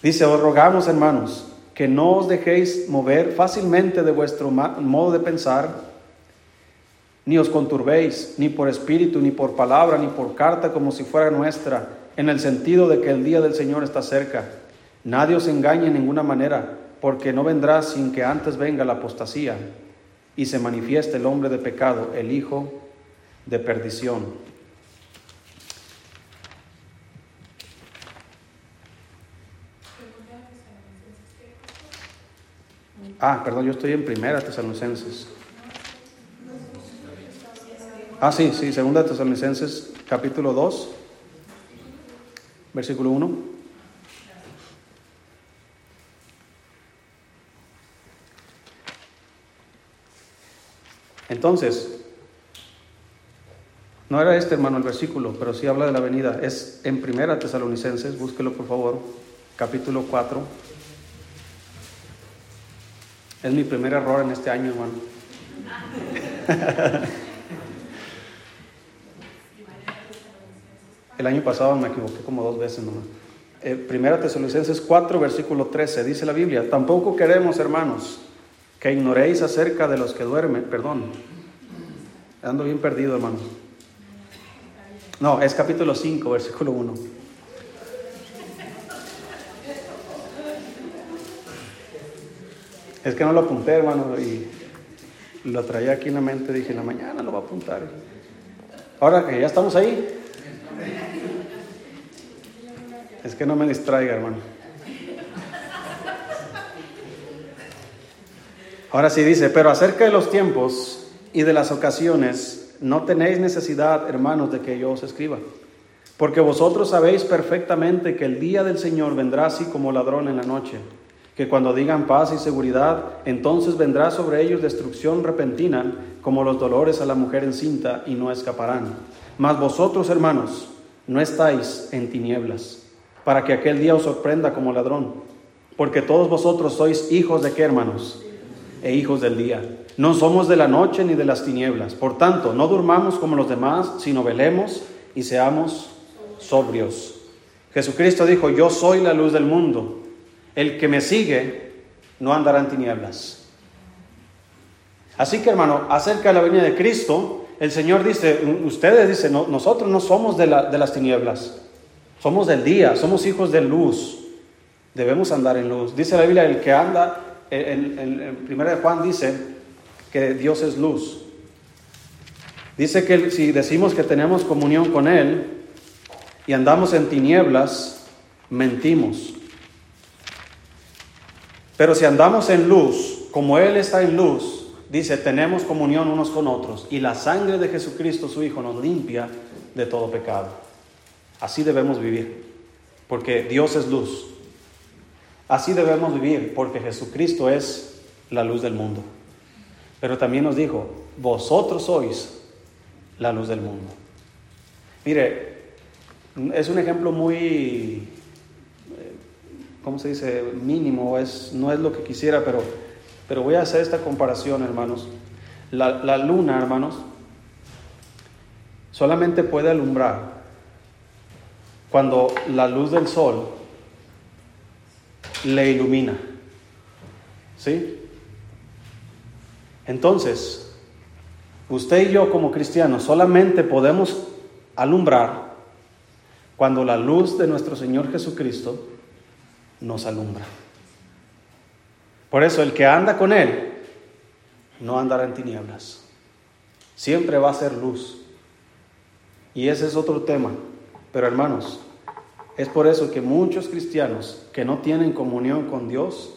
Dice, os rogamos, hermanos, que no os dejéis mover fácilmente de vuestro modo de pensar, ni os conturbéis, ni por espíritu, ni por palabra, ni por carta, como si fuera nuestra, en el sentido de que el día del Señor está cerca. Nadie os engañe en ninguna manera porque no vendrá sin que antes venga la apostasía y se manifieste el hombre de pecado, el hijo de perdición. Ah, perdón, yo estoy en primera Tesalonicenses. Ah, sí, sí, segunda Tesalonicenses capítulo 2, versículo 1. Entonces, no era este, hermano, el versículo, pero sí habla de la venida. Es en Primera Tesalonicenses, búsquelo por favor, capítulo 4. Es mi primer error en este año, hermano. <laughs> el año pasado me equivoqué como dos veces nomás. Eh, primera Tesalonicenses 4, versículo 13, dice la Biblia, tampoco queremos, hermanos, que ignoréis acerca de los que duermen, perdón, ando bien perdido, hermano. No, es capítulo 5, versículo 1. Es que no lo apunté, hermano, y lo traía aquí en la mente, dije, en la mañana lo voy a apuntar. Ahora que ya estamos ahí, es que no me distraiga, hermano. Ahora sí dice, pero acerca de los tiempos y de las ocasiones, no tenéis necesidad, hermanos, de que yo os escriba. Porque vosotros sabéis perfectamente que el día del Señor vendrá así como ladrón en la noche, que cuando digan paz y seguridad, entonces vendrá sobre ellos destrucción repentina, como los dolores a la mujer encinta, y no escaparán. Mas vosotros, hermanos, no estáis en tinieblas, para que aquel día os sorprenda como ladrón, porque todos vosotros sois hijos de qué, hermanos? e hijos del día. No somos de la noche ni de las tinieblas. Por tanto, no durmamos como los demás, sino velemos y seamos sobrios. Jesucristo dijo, yo soy la luz del mundo. El que me sigue no andará en tinieblas. Así que hermano, acerca de la venida de Cristo, el Señor dice, ustedes dicen, nosotros no somos de, las tinieblas, somos del día, somos hijos de luz, debemos andar en luz. Dice la Biblia, el que anda en, primera de Juan dice que Dios es luz. Dice que si decimos que tenemos comunión con Él y andamos en tinieblas, mentimos. Pero si andamos en luz, como Él está en luz, dice, tenemos comunión unos con otros y la sangre de Jesucristo, su Hijo, nos limpia de todo pecado. Así debemos vivir, porque Dios es luz. Así debemos vivir porque Jesucristo es la luz del mundo. Pero también nos dijo, vosotros sois la luz del mundo. Mire, es un ejemplo muy, eh, ¿cómo se dice? Mínimo, es, no es lo que quisiera, pero, pero voy a hacer esta comparación, hermanos. La, la luna, hermanos, solamente puede alumbrar cuando la luz del sol le ilumina. ¿Sí? Entonces, usted y yo como cristianos solamente podemos alumbrar cuando la luz de nuestro Señor Jesucristo nos alumbra. Por eso el que anda con Él no andará en tinieblas. Siempre va a ser luz. Y ese es otro tema. Pero hermanos, es por eso que muchos cristianos que no tienen comunión con Dios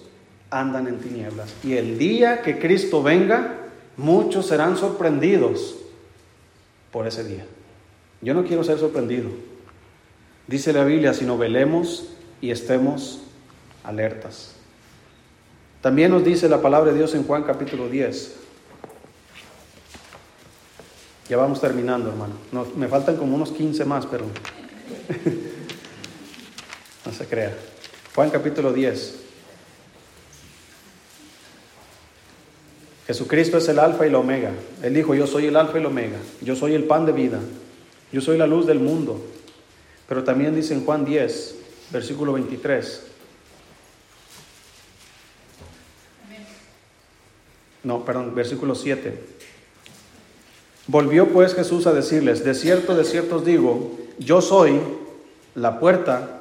andan en tinieblas. Y el día que Cristo venga, muchos serán sorprendidos por ese día. Yo no quiero ser sorprendido. Dice la Biblia, sino velemos y estemos alertas. También nos dice la palabra de Dios en Juan capítulo 10. Ya vamos terminando, hermano. me faltan como unos 15 más, pero <laughs> no se crea. Juan capítulo 10. Jesucristo es el alfa y la omega. Él dijo, yo soy el alfa y la omega. Yo soy el pan de vida. Yo soy la luz del mundo. Pero también dice en Juan 10, versículo 23. No, perdón, versículo 7. Volvió pues Jesús a decirles, de cierto, de cierto os digo, yo soy la puerta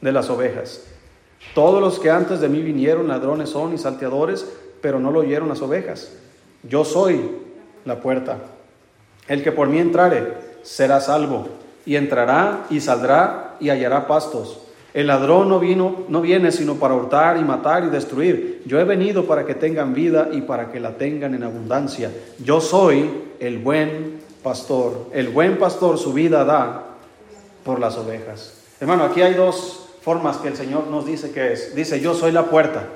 de las ovejas. Todos los que antes de mí vinieron ladrones son y salteadores, pero no lo oyeron las ovejas. Yo soy la puerta. El que por mí entrare será salvo, y entrará y saldrá y hallará pastos. El ladrón no vino, no viene sino para hurtar y matar y destruir. Yo he venido para que tengan vida y para que la tengan en abundancia. Yo soy el buen pastor. El buen pastor su vida da por las ovejas. Hermano, aquí hay dos formas que el Señor nos dice que es. Dice, yo soy la puerta.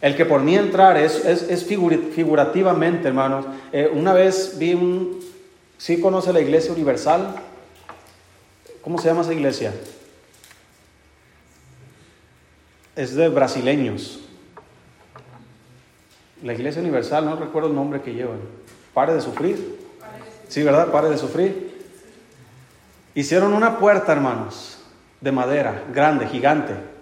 El que por mí entrar es, es, figurativamente, hermanos. Eh, una vez vi un... ¿Sí conoce la Iglesia Universal? ¿Cómo se llama esa iglesia? Es de brasileños. La Iglesia Universal, no recuerdo el nombre que llevan. Pare de sufrir. Sí, ¿verdad? Pare de sufrir. Hicieron una puerta, hermanos, de madera, grande, gigante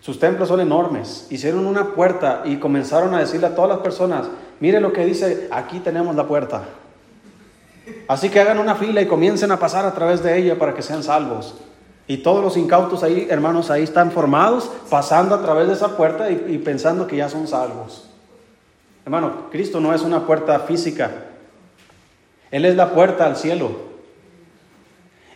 sus templos son enormes. Hicieron una puerta y comenzaron a decirle a todas las personas, mire lo que dice, aquí tenemos la puerta. Así que hagan una fila y comiencen a pasar a través de ella para que sean salvos. Y todos los incautos ahí, hermanos, ahí están formados, pasando a través de esa puerta y, pensando que ya son salvos. Hermano, Cristo no es una puerta física. Él es la puerta al cielo.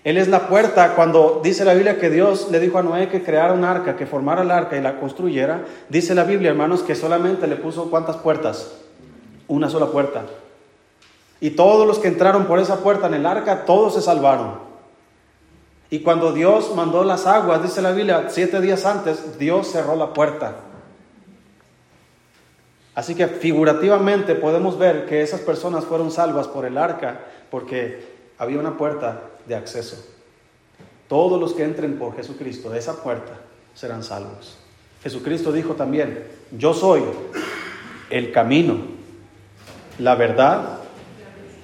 Él es la puerta. Cuando dice la Biblia que Dios le dijo a Noé que creara un arca, que formara el arca y la construyera, dice la Biblia, hermanos, que solamente le puso cuántas puertas? Una sola puerta. Y todos los que entraron por esa puerta en el arca, todos se salvaron. Y cuando Dios mandó las aguas, dice la Biblia, siete días antes, Dios cerró la puerta. Así que figurativamente podemos ver que esas personas fueron salvas por el arca, porque había una puerta de acceso. Todos los que entren por Jesucristo de esa puerta serán salvos. Jesucristo dijo también, yo soy el camino, la verdad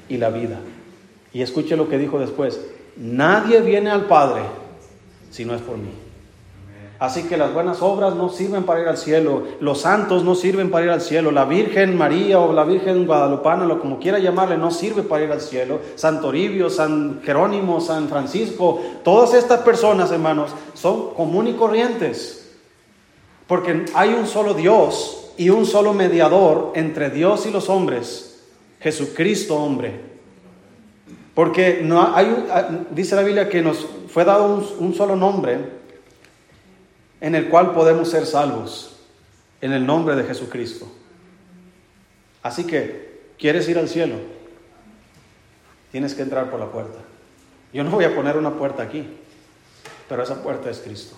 y la vida. Y escuche lo que dijo después, nadie viene al Padre si no es por mí. Así que las buenas obras no sirven para ir al cielo, los santos no sirven para ir al cielo, la Virgen María o la Virgen Guadalupana, lo como quiera llamarle, no sirve para ir al cielo. San Toribio, San Jerónimo, San Francisco, todas estas personas, hermanos, son común y corrientes. Porque hay un solo Dios y un solo mediador entre Dios y los hombres, Jesucristo hombre. Porque no hay, dice la Biblia que nos fue dado un, un solo nombre en el cual podemos ser salvos en el nombre de Jesucristo. Así que, ¿quieres ir al cielo? Tienes que entrar por la puerta. Yo no voy a poner una puerta aquí, pero esa puerta es Cristo.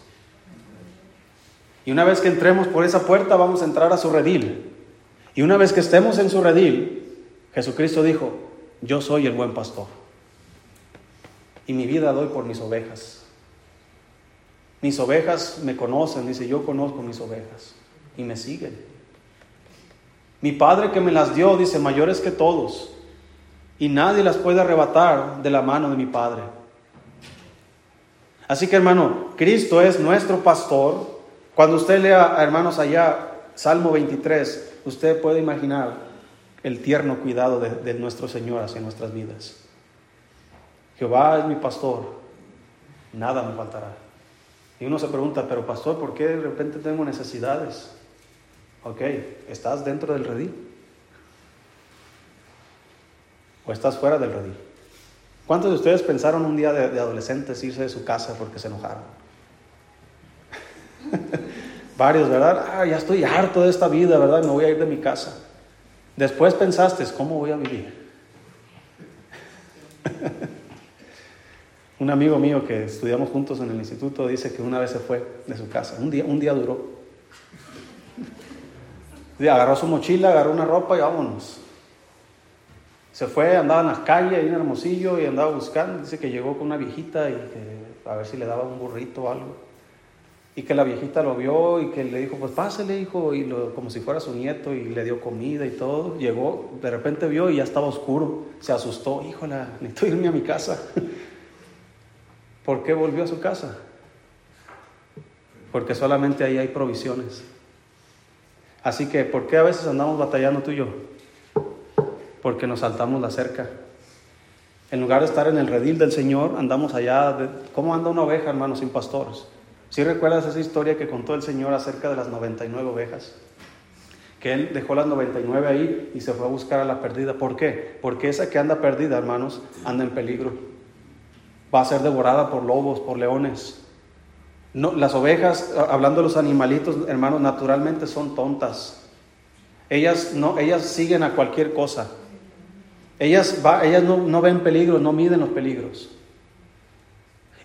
Y una vez que entremos por esa puerta vamos a entrar a su redil. Y una vez que estemos en su redil, Jesucristo dijo, yo soy el buen pastor. Y mi vida doy por mis ovejas. Mis ovejas me conocen, dice, yo conozco mis ovejas y me siguen. Mi Padre que me las dio, dice, mayores que todos, y nadie las puede arrebatar de la mano de mi Padre. Así que hermano, Cristo es nuestro pastor. Cuando usted lea, hermanos, allá Salmo 23, usted puede imaginar el tierno cuidado de, de nuestro Señor hacia nuestras vidas. Jehová es mi pastor, nada me faltará. Y uno se pregunta, pero pastor, ¿por qué de repente tengo necesidades? Ok, ¿estás dentro del redil? ¿O estás fuera del redil? ¿Cuántos de ustedes pensaron un día de, adolescentes irse de su casa porque se enojaron? <laughs> Varios, ¿verdad? Ah, ya estoy harto de esta vida, ¿verdad? Me voy a ir de mi casa. Después pensaste, ¿cómo voy a vivir? <laughs> Un amigo mío que estudiamos juntos en el instituto dice que una vez se fue de su casa. Un día, un día duró. agarró su mochila, agarró una ropa y vámonos. Se fue, andaba en las calles, ahí en Hermosillo, y andaba buscando. Dice que llegó con una viejita y que a ver si le daba un burrito o algo. Y que la viejita lo vio y que le dijo, pues pásele, hijo, y lo, como si fuera su nieto, y le dio comida y todo. Llegó, de repente vio y ya estaba oscuro. Se asustó, híjole, necesito irme a mi casa. ¿Por qué volvió a su casa? Porque solamente ahí hay provisiones. Así que, ¿por qué a veces andamos batallando tú y yo? Porque nos saltamos la cerca. En lugar de estar en el redil del Señor, andamos allá. ¿Cómo anda una oveja, hermano, sin pastores? ¿Sí recuerdas esa historia que contó el Señor acerca de las 99 ovejas? Que Él dejó las 99 ahí y se fue a buscar a la perdida. ¿Por qué? Porque esa que anda perdida, hermanos, anda en peligro. Va a ser devorada por lobos, por leones. No, las ovejas, hablando de los animalitos, hermanos, naturalmente son tontas. Ellas, no, ellas siguen a cualquier cosa. Ellas, va, ellas no, no, ven peligros, no miden los peligros.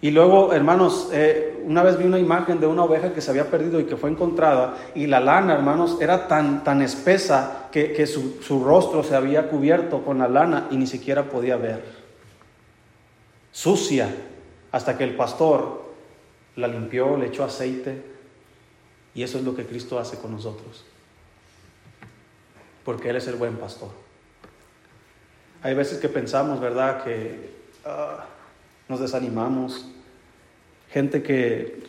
Y luego, hermanos, eh, una vez vi una imagen de una oveja que se había perdido y que fue encontrada, y la lana, hermanos, era tan, tan espesa que, que su, su rostro se había cubierto con la lana y ni siquiera podía ver. Sucia, hasta que el pastor la limpió, le echó aceite, y eso es lo que Cristo hace con nosotros, porque Él es el buen pastor. Hay veces que pensamos, ¿verdad?, que uh, nos desanimamos, gente que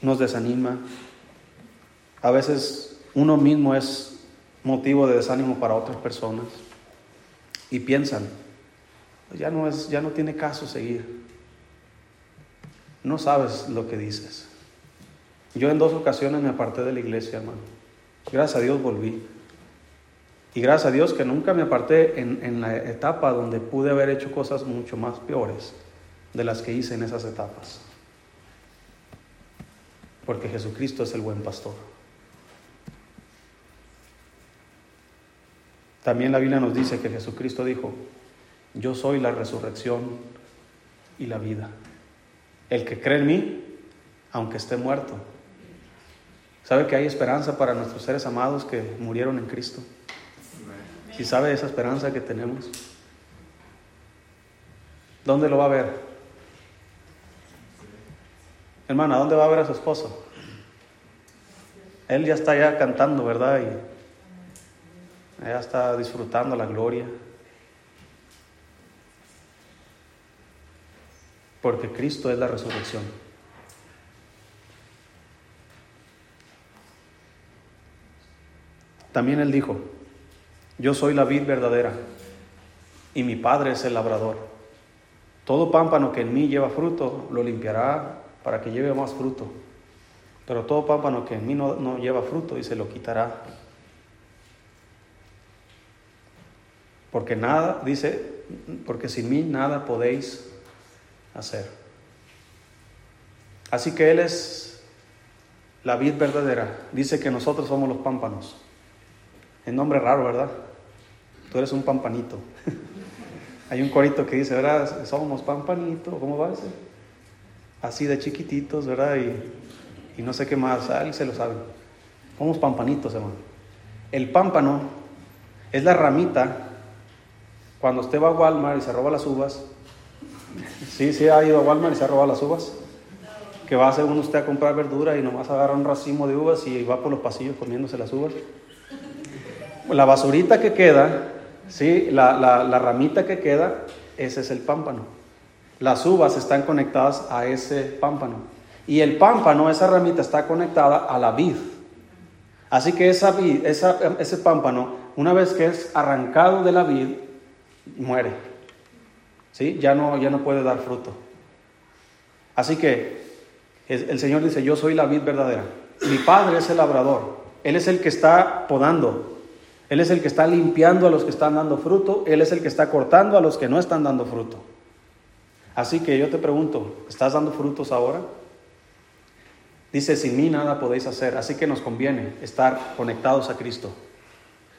nos desanima, a veces uno mismo es motivo de desánimo para otras personas y piensan, ya no, es, ya no tiene caso seguir no sabes lo que dices. Yo en dos ocasiones me aparté de la iglesia, hermano. Gracias a Dios volví. Y gracias a Dios que nunca me aparté en, en, la etapa donde pude haber hecho cosas mucho más peores de las que hice en esas etapas. Porque Jesucristo es el buen pastor. También la Biblia nos dice que Jesucristo dijo, yo soy la resurrección y la vida. El que cree en mí, aunque esté muerto. ¿Sabe que hay esperanza para nuestros seres amados que murieron en Cristo? ¿Y sabe esa esperanza que tenemos? ¿Dónde lo va a ver? Hermana, ¿dónde va a ver a su esposo? Él ya está ya cantando, ¿verdad? Y ya está disfrutando la gloria. Porque Cristo es la resurrección. También él dijo, yo soy la vid verdadera y mi Padre es el labrador. Todo pámpano que en mí lleva fruto lo limpiará para que lleve más fruto. Pero todo pámpano que en mí no, no lleva fruto y se lo quitará. Porque nada, dice, porque sin mí nada podéis hacer. Así que Él es la vid verdadera. Dice que nosotros somos los pámpanos. El nombre raro, ¿verdad? Tú eres un pampanito. <laughs> Hay un corito que dice, ¿verdad? Somos pampanito. ¿Cómo va a ser? Así de chiquititos, ¿verdad? Y, y no sé qué más. Alguien se lo sabe. Somos pampanitos, hermano. El pámpano es la ramita. Cuando usted va a Walmart y se roba las uvas, Sí, sí, ha ido a Walmart y se ha robado las uvas. Que va a hacer uno usted a comprar verdura y nomás agarra un racimo de uvas y va por los pasillos comiéndose las uvas. La basurita que queda, sí, la, la ramita que queda, ese es el pámpano. Las uvas están conectadas a ese pámpano. Y el pámpano, esa ramita está conectada a la vid. Así que esa vid, esa, ese pámpano, una vez que es arrancado de la vid, muere. Ya no, ya no puede dar fruto. Así que el Señor dice, yo soy la vid verdadera. Mi Padre es el labrador. Él es el que está podando. Él es el que está limpiando a los que están dando fruto. Él es el que está cortando a los que no están dando fruto. Así que yo te pregunto, ¿estás dando frutos ahora? Dice, sin mí nada podéis hacer. Así que nos conviene estar conectados a Cristo.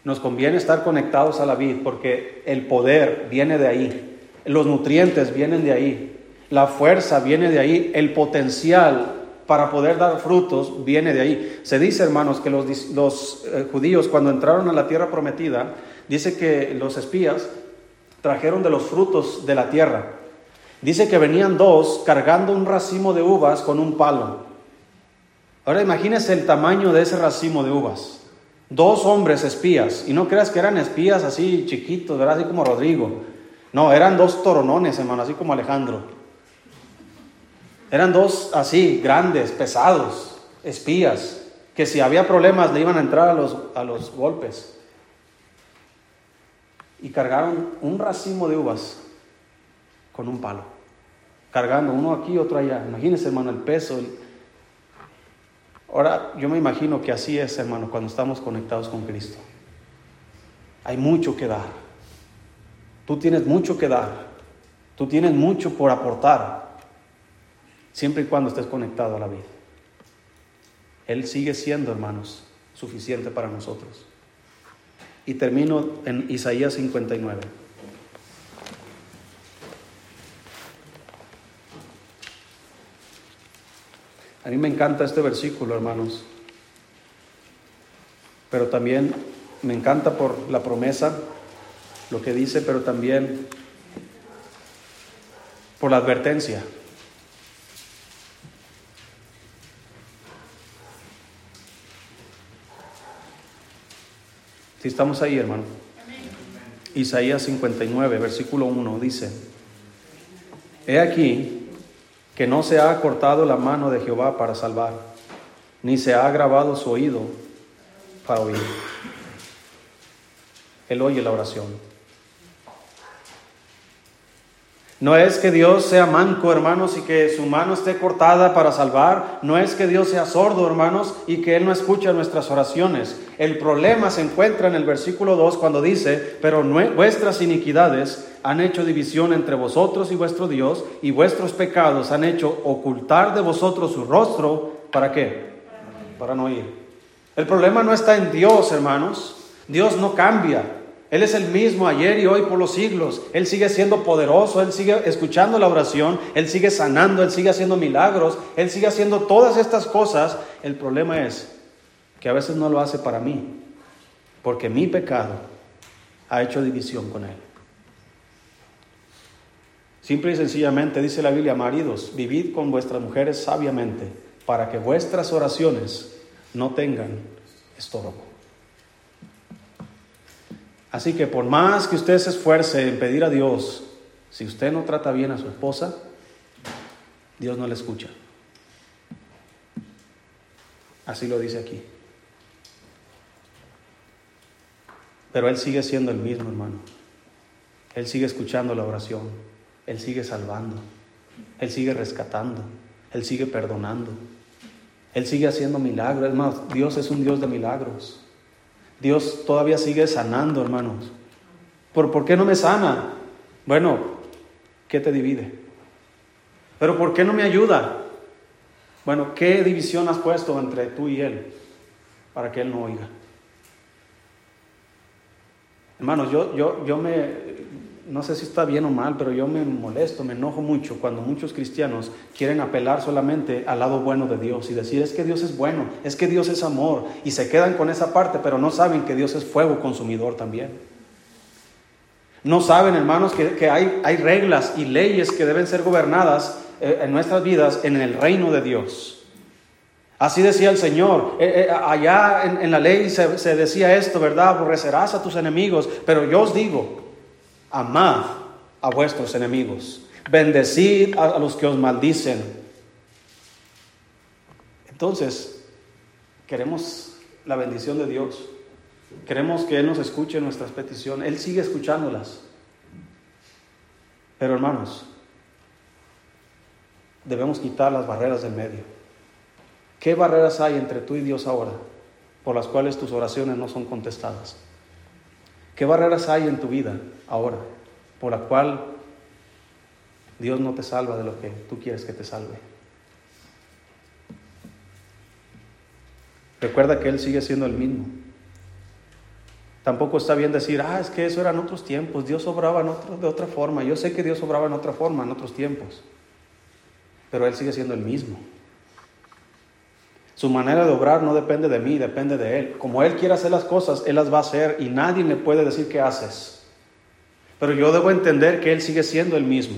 Nos conviene estar conectados a la vid porque el poder viene de ahí. Los nutrientes vienen de ahí. la fuerza viene de ahí, el potencial para poder dar frutos viene de ahí. Se dice, hermanos, que los, eh, judíos cuando entraron a la tierra prometida, dice que los espías trajeron de los frutos de la tierra. Dice que venían dos cargando un racimo de uvas con un palo. Ahora imagínese el tamaño de ese racimo de uvas. Dos hombres espías, y no creas que eran espías así chiquitos, ¿verdad? Así como Rodrigo. No, eran dos toronones, hermano, así como Alejandro. Eran dos así, grandes, pesados, espías, que si había problemas le iban a entrar a los, a los golpes. Y cargaron un racimo de uvas con un palo, cargando uno aquí, otro allá. Imagínense, hermano, el peso. Ahora, yo me imagino que así es, hermano, cuando estamos conectados con Cristo. Hay mucho que dar. Tú tienes mucho que dar. Tú tienes mucho por aportar siempre y cuando estés conectado a la vida. Él sigue siendo, hermanos, suficiente para nosotros. Y termino en Isaías 59. A mí me encanta este versículo, hermanos, pero también me encanta por la promesa, lo que dice, pero también por la advertencia. Si estamos ahí, hermano. Isaías 59, versículo 1 dice, He aquí que no se ha cortado la mano de Jehová para salvar, ni se ha grabado su oído para oír. Él oye la oración. No es que Dios sea manco, hermanos, y que su mano esté cortada para salvar. No es que Dios sea sordo, hermanos, y que Él no escucha nuestras oraciones. El problema se encuentra en el versículo 2 cuando dice, pero vuestras iniquidades han hecho división entre vosotros y vuestro Dios, y vuestros pecados han hecho ocultar de vosotros su rostro. ¿Para qué? Para no ir. El problema no está en Dios, hermanos. Dios no cambia. Él es el mismo ayer y hoy por los siglos. Él sigue siendo poderoso, Él sigue escuchando la oración, Él sigue sanando, Él sigue haciendo milagros, Él sigue haciendo todas estas cosas. El problema es que a veces no lo hace para mí, porque mi pecado ha hecho división con Él. Simple y sencillamente dice la Biblia, maridos, vivid con vuestras mujeres sabiamente, para que vuestras oraciones no tengan estorbo. Así que por más que usted se esfuerce en pedir a Dios, si usted no trata bien a su esposa, Dios no le escucha. Así lo dice aquí. Pero Él sigue siendo el mismo, hermano. Él sigue escuchando la oración. Él sigue salvando. Él sigue rescatando. Él sigue perdonando. Él sigue haciendo milagros. Es más, Dios es un Dios de milagros. Dios todavía sigue sanando, hermanos. ¿Por, ¿Por qué no me sana? Bueno, ¿qué te divide? Pero ¿por qué no me ayuda? Bueno, ¿qué división has puesto entre tú y Él para que Él no oiga? Hermanos, yo, yo, yo me, no sé si está bien o mal, pero yo me molesto, me enojo mucho cuando muchos cristianos quieren apelar solamente al lado bueno de Dios y decir, es que Dios es bueno, es que Dios es amor, y se quedan con esa parte, pero no saben que Dios es fuego consumidor también. No saben, hermanos, que, hay, reglas y leyes que deben ser gobernadas eh, en nuestras vidas en el reino de Dios. Así decía el Señor. Eh, eh, allá en, la ley se decía esto, ¿verdad? Aborrecerás a tus enemigos, pero yo os digo, amad a vuestros enemigos, bendecid a los que os maldicen. Entonces, queremos la bendición de Dios. Queremos que Él nos escuche nuestras peticiones. Él sigue escuchándolas. Pero hermanos, debemos quitar las barreras del medio. ¿Qué barreras hay entre tú y Dios ahora por las cuales tus oraciones no son contestadas? ¿Qué barreras hay en tu vida ahora por la cual Dios no te salva de lo que tú quieres que te salve? Recuerda que Él sigue siendo el mismo. Tampoco está bien decir, ah, es que eso eran otros tiempos, Dios obraba en de otra forma. Yo sé que Dios obraba en otra forma, en otros tiempos. pero Él sigue siendo el mismo. Su manera de obrar no depende de mí, depende de Él. Como Él quiere hacer las cosas, Él las va a hacer y nadie le puede decir qué haces. Pero yo debo entender que Él sigue siendo el mismo.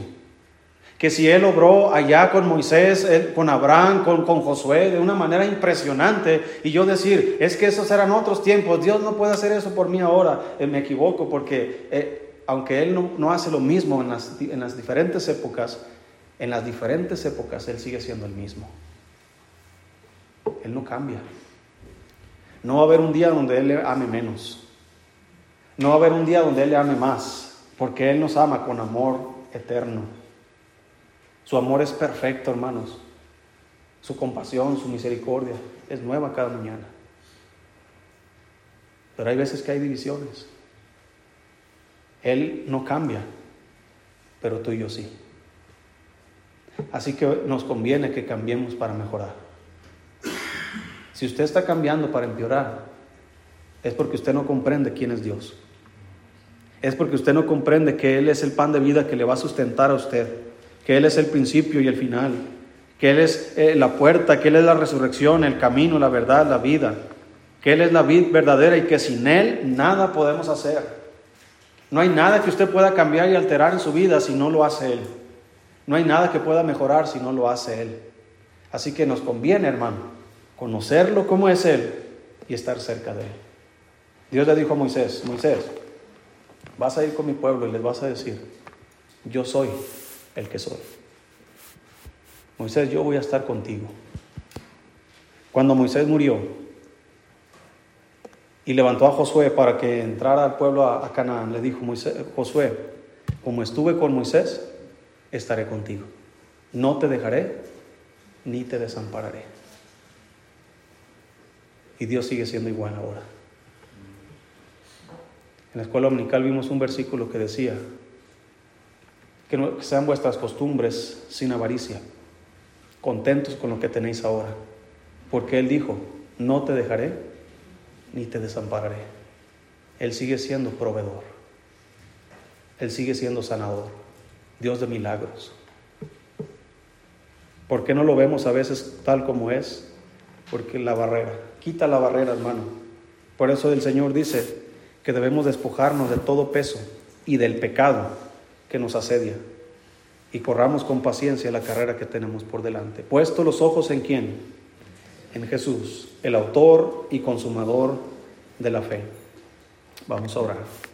Que si Él obró allá con Moisés, con Abraham, con, Josué, de una manera impresionante, y yo decir, es que esos eran otros tiempos, Dios no puede hacer eso por mí ahora, eh, me equivoco, porque eh, aunque Él no, no, hace lo mismo en las, en las diferentes épocas, en las diferentes épocas Él sigue siendo el mismo. Él no cambia. No va a haber un día donde Él le ame menos. No va a haber un día donde Él le ame más, porque Él nos ama con amor eterno. Su amor es perfecto, hermanos. Su compasión, su misericordia es nueva cada mañana. Pero hay veces que hay divisiones. Él no cambia, pero tú y yo sí. Así que nos conviene que cambiemos para mejorar. Si usted está cambiando para empeorar, es porque usted no comprende quién es Dios. Es porque usted no comprende que Él es el pan de vida que le va a sustentar a usted, que Él es el principio y el final, que Él es eh, la puerta, que Él es la resurrección, el camino, la verdad, la vida, que Él es la vida verdadera y que sin Él nada podemos hacer. No hay nada que usted pueda cambiar y alterar en su vida si no lo hace Él. No hay nada que pueda mejorar si no lo hace Él. Así que nos conviene, hermano, conocerlo como es Él y estar cerca de Él. Dios le dijo a Moisés, Moisés, vas a ir con mi pueblo y les vas a decir, yo soy el que soy. Moisés, yo voy a estar contigo. Cuando Moisés murió y levantó a Josué para que entrara al pueblo a, Canaán, le dijo Moisés, Josué, como estuve con Moisés, estaré contigo. No te dejaré ni te desampararé. Y Dios sigue siendo igual ahora. En la escuela dominical vimos un versículo que decía, que, sean vuestras costumbres sin avaricia, contentos con lo que tenéis ahora. Porque Él dijo, no te dejaré ni te desampararé. Él sigue siendo proveedor. Él sigue siendo sanador, Dios de milagros. ¿Por qué no lo vemos a veces tal como es? Porque la barrera, quita la barrera, hermano. Por eso el Señor dice que debemos despojarnos de todo peso y del pecado que nos asedia y corramos con paciencia la carrera que tenemos por delante. Puesto los ojos en quién? En Jesús, el autor y consumador de la fe. Vamos a orar.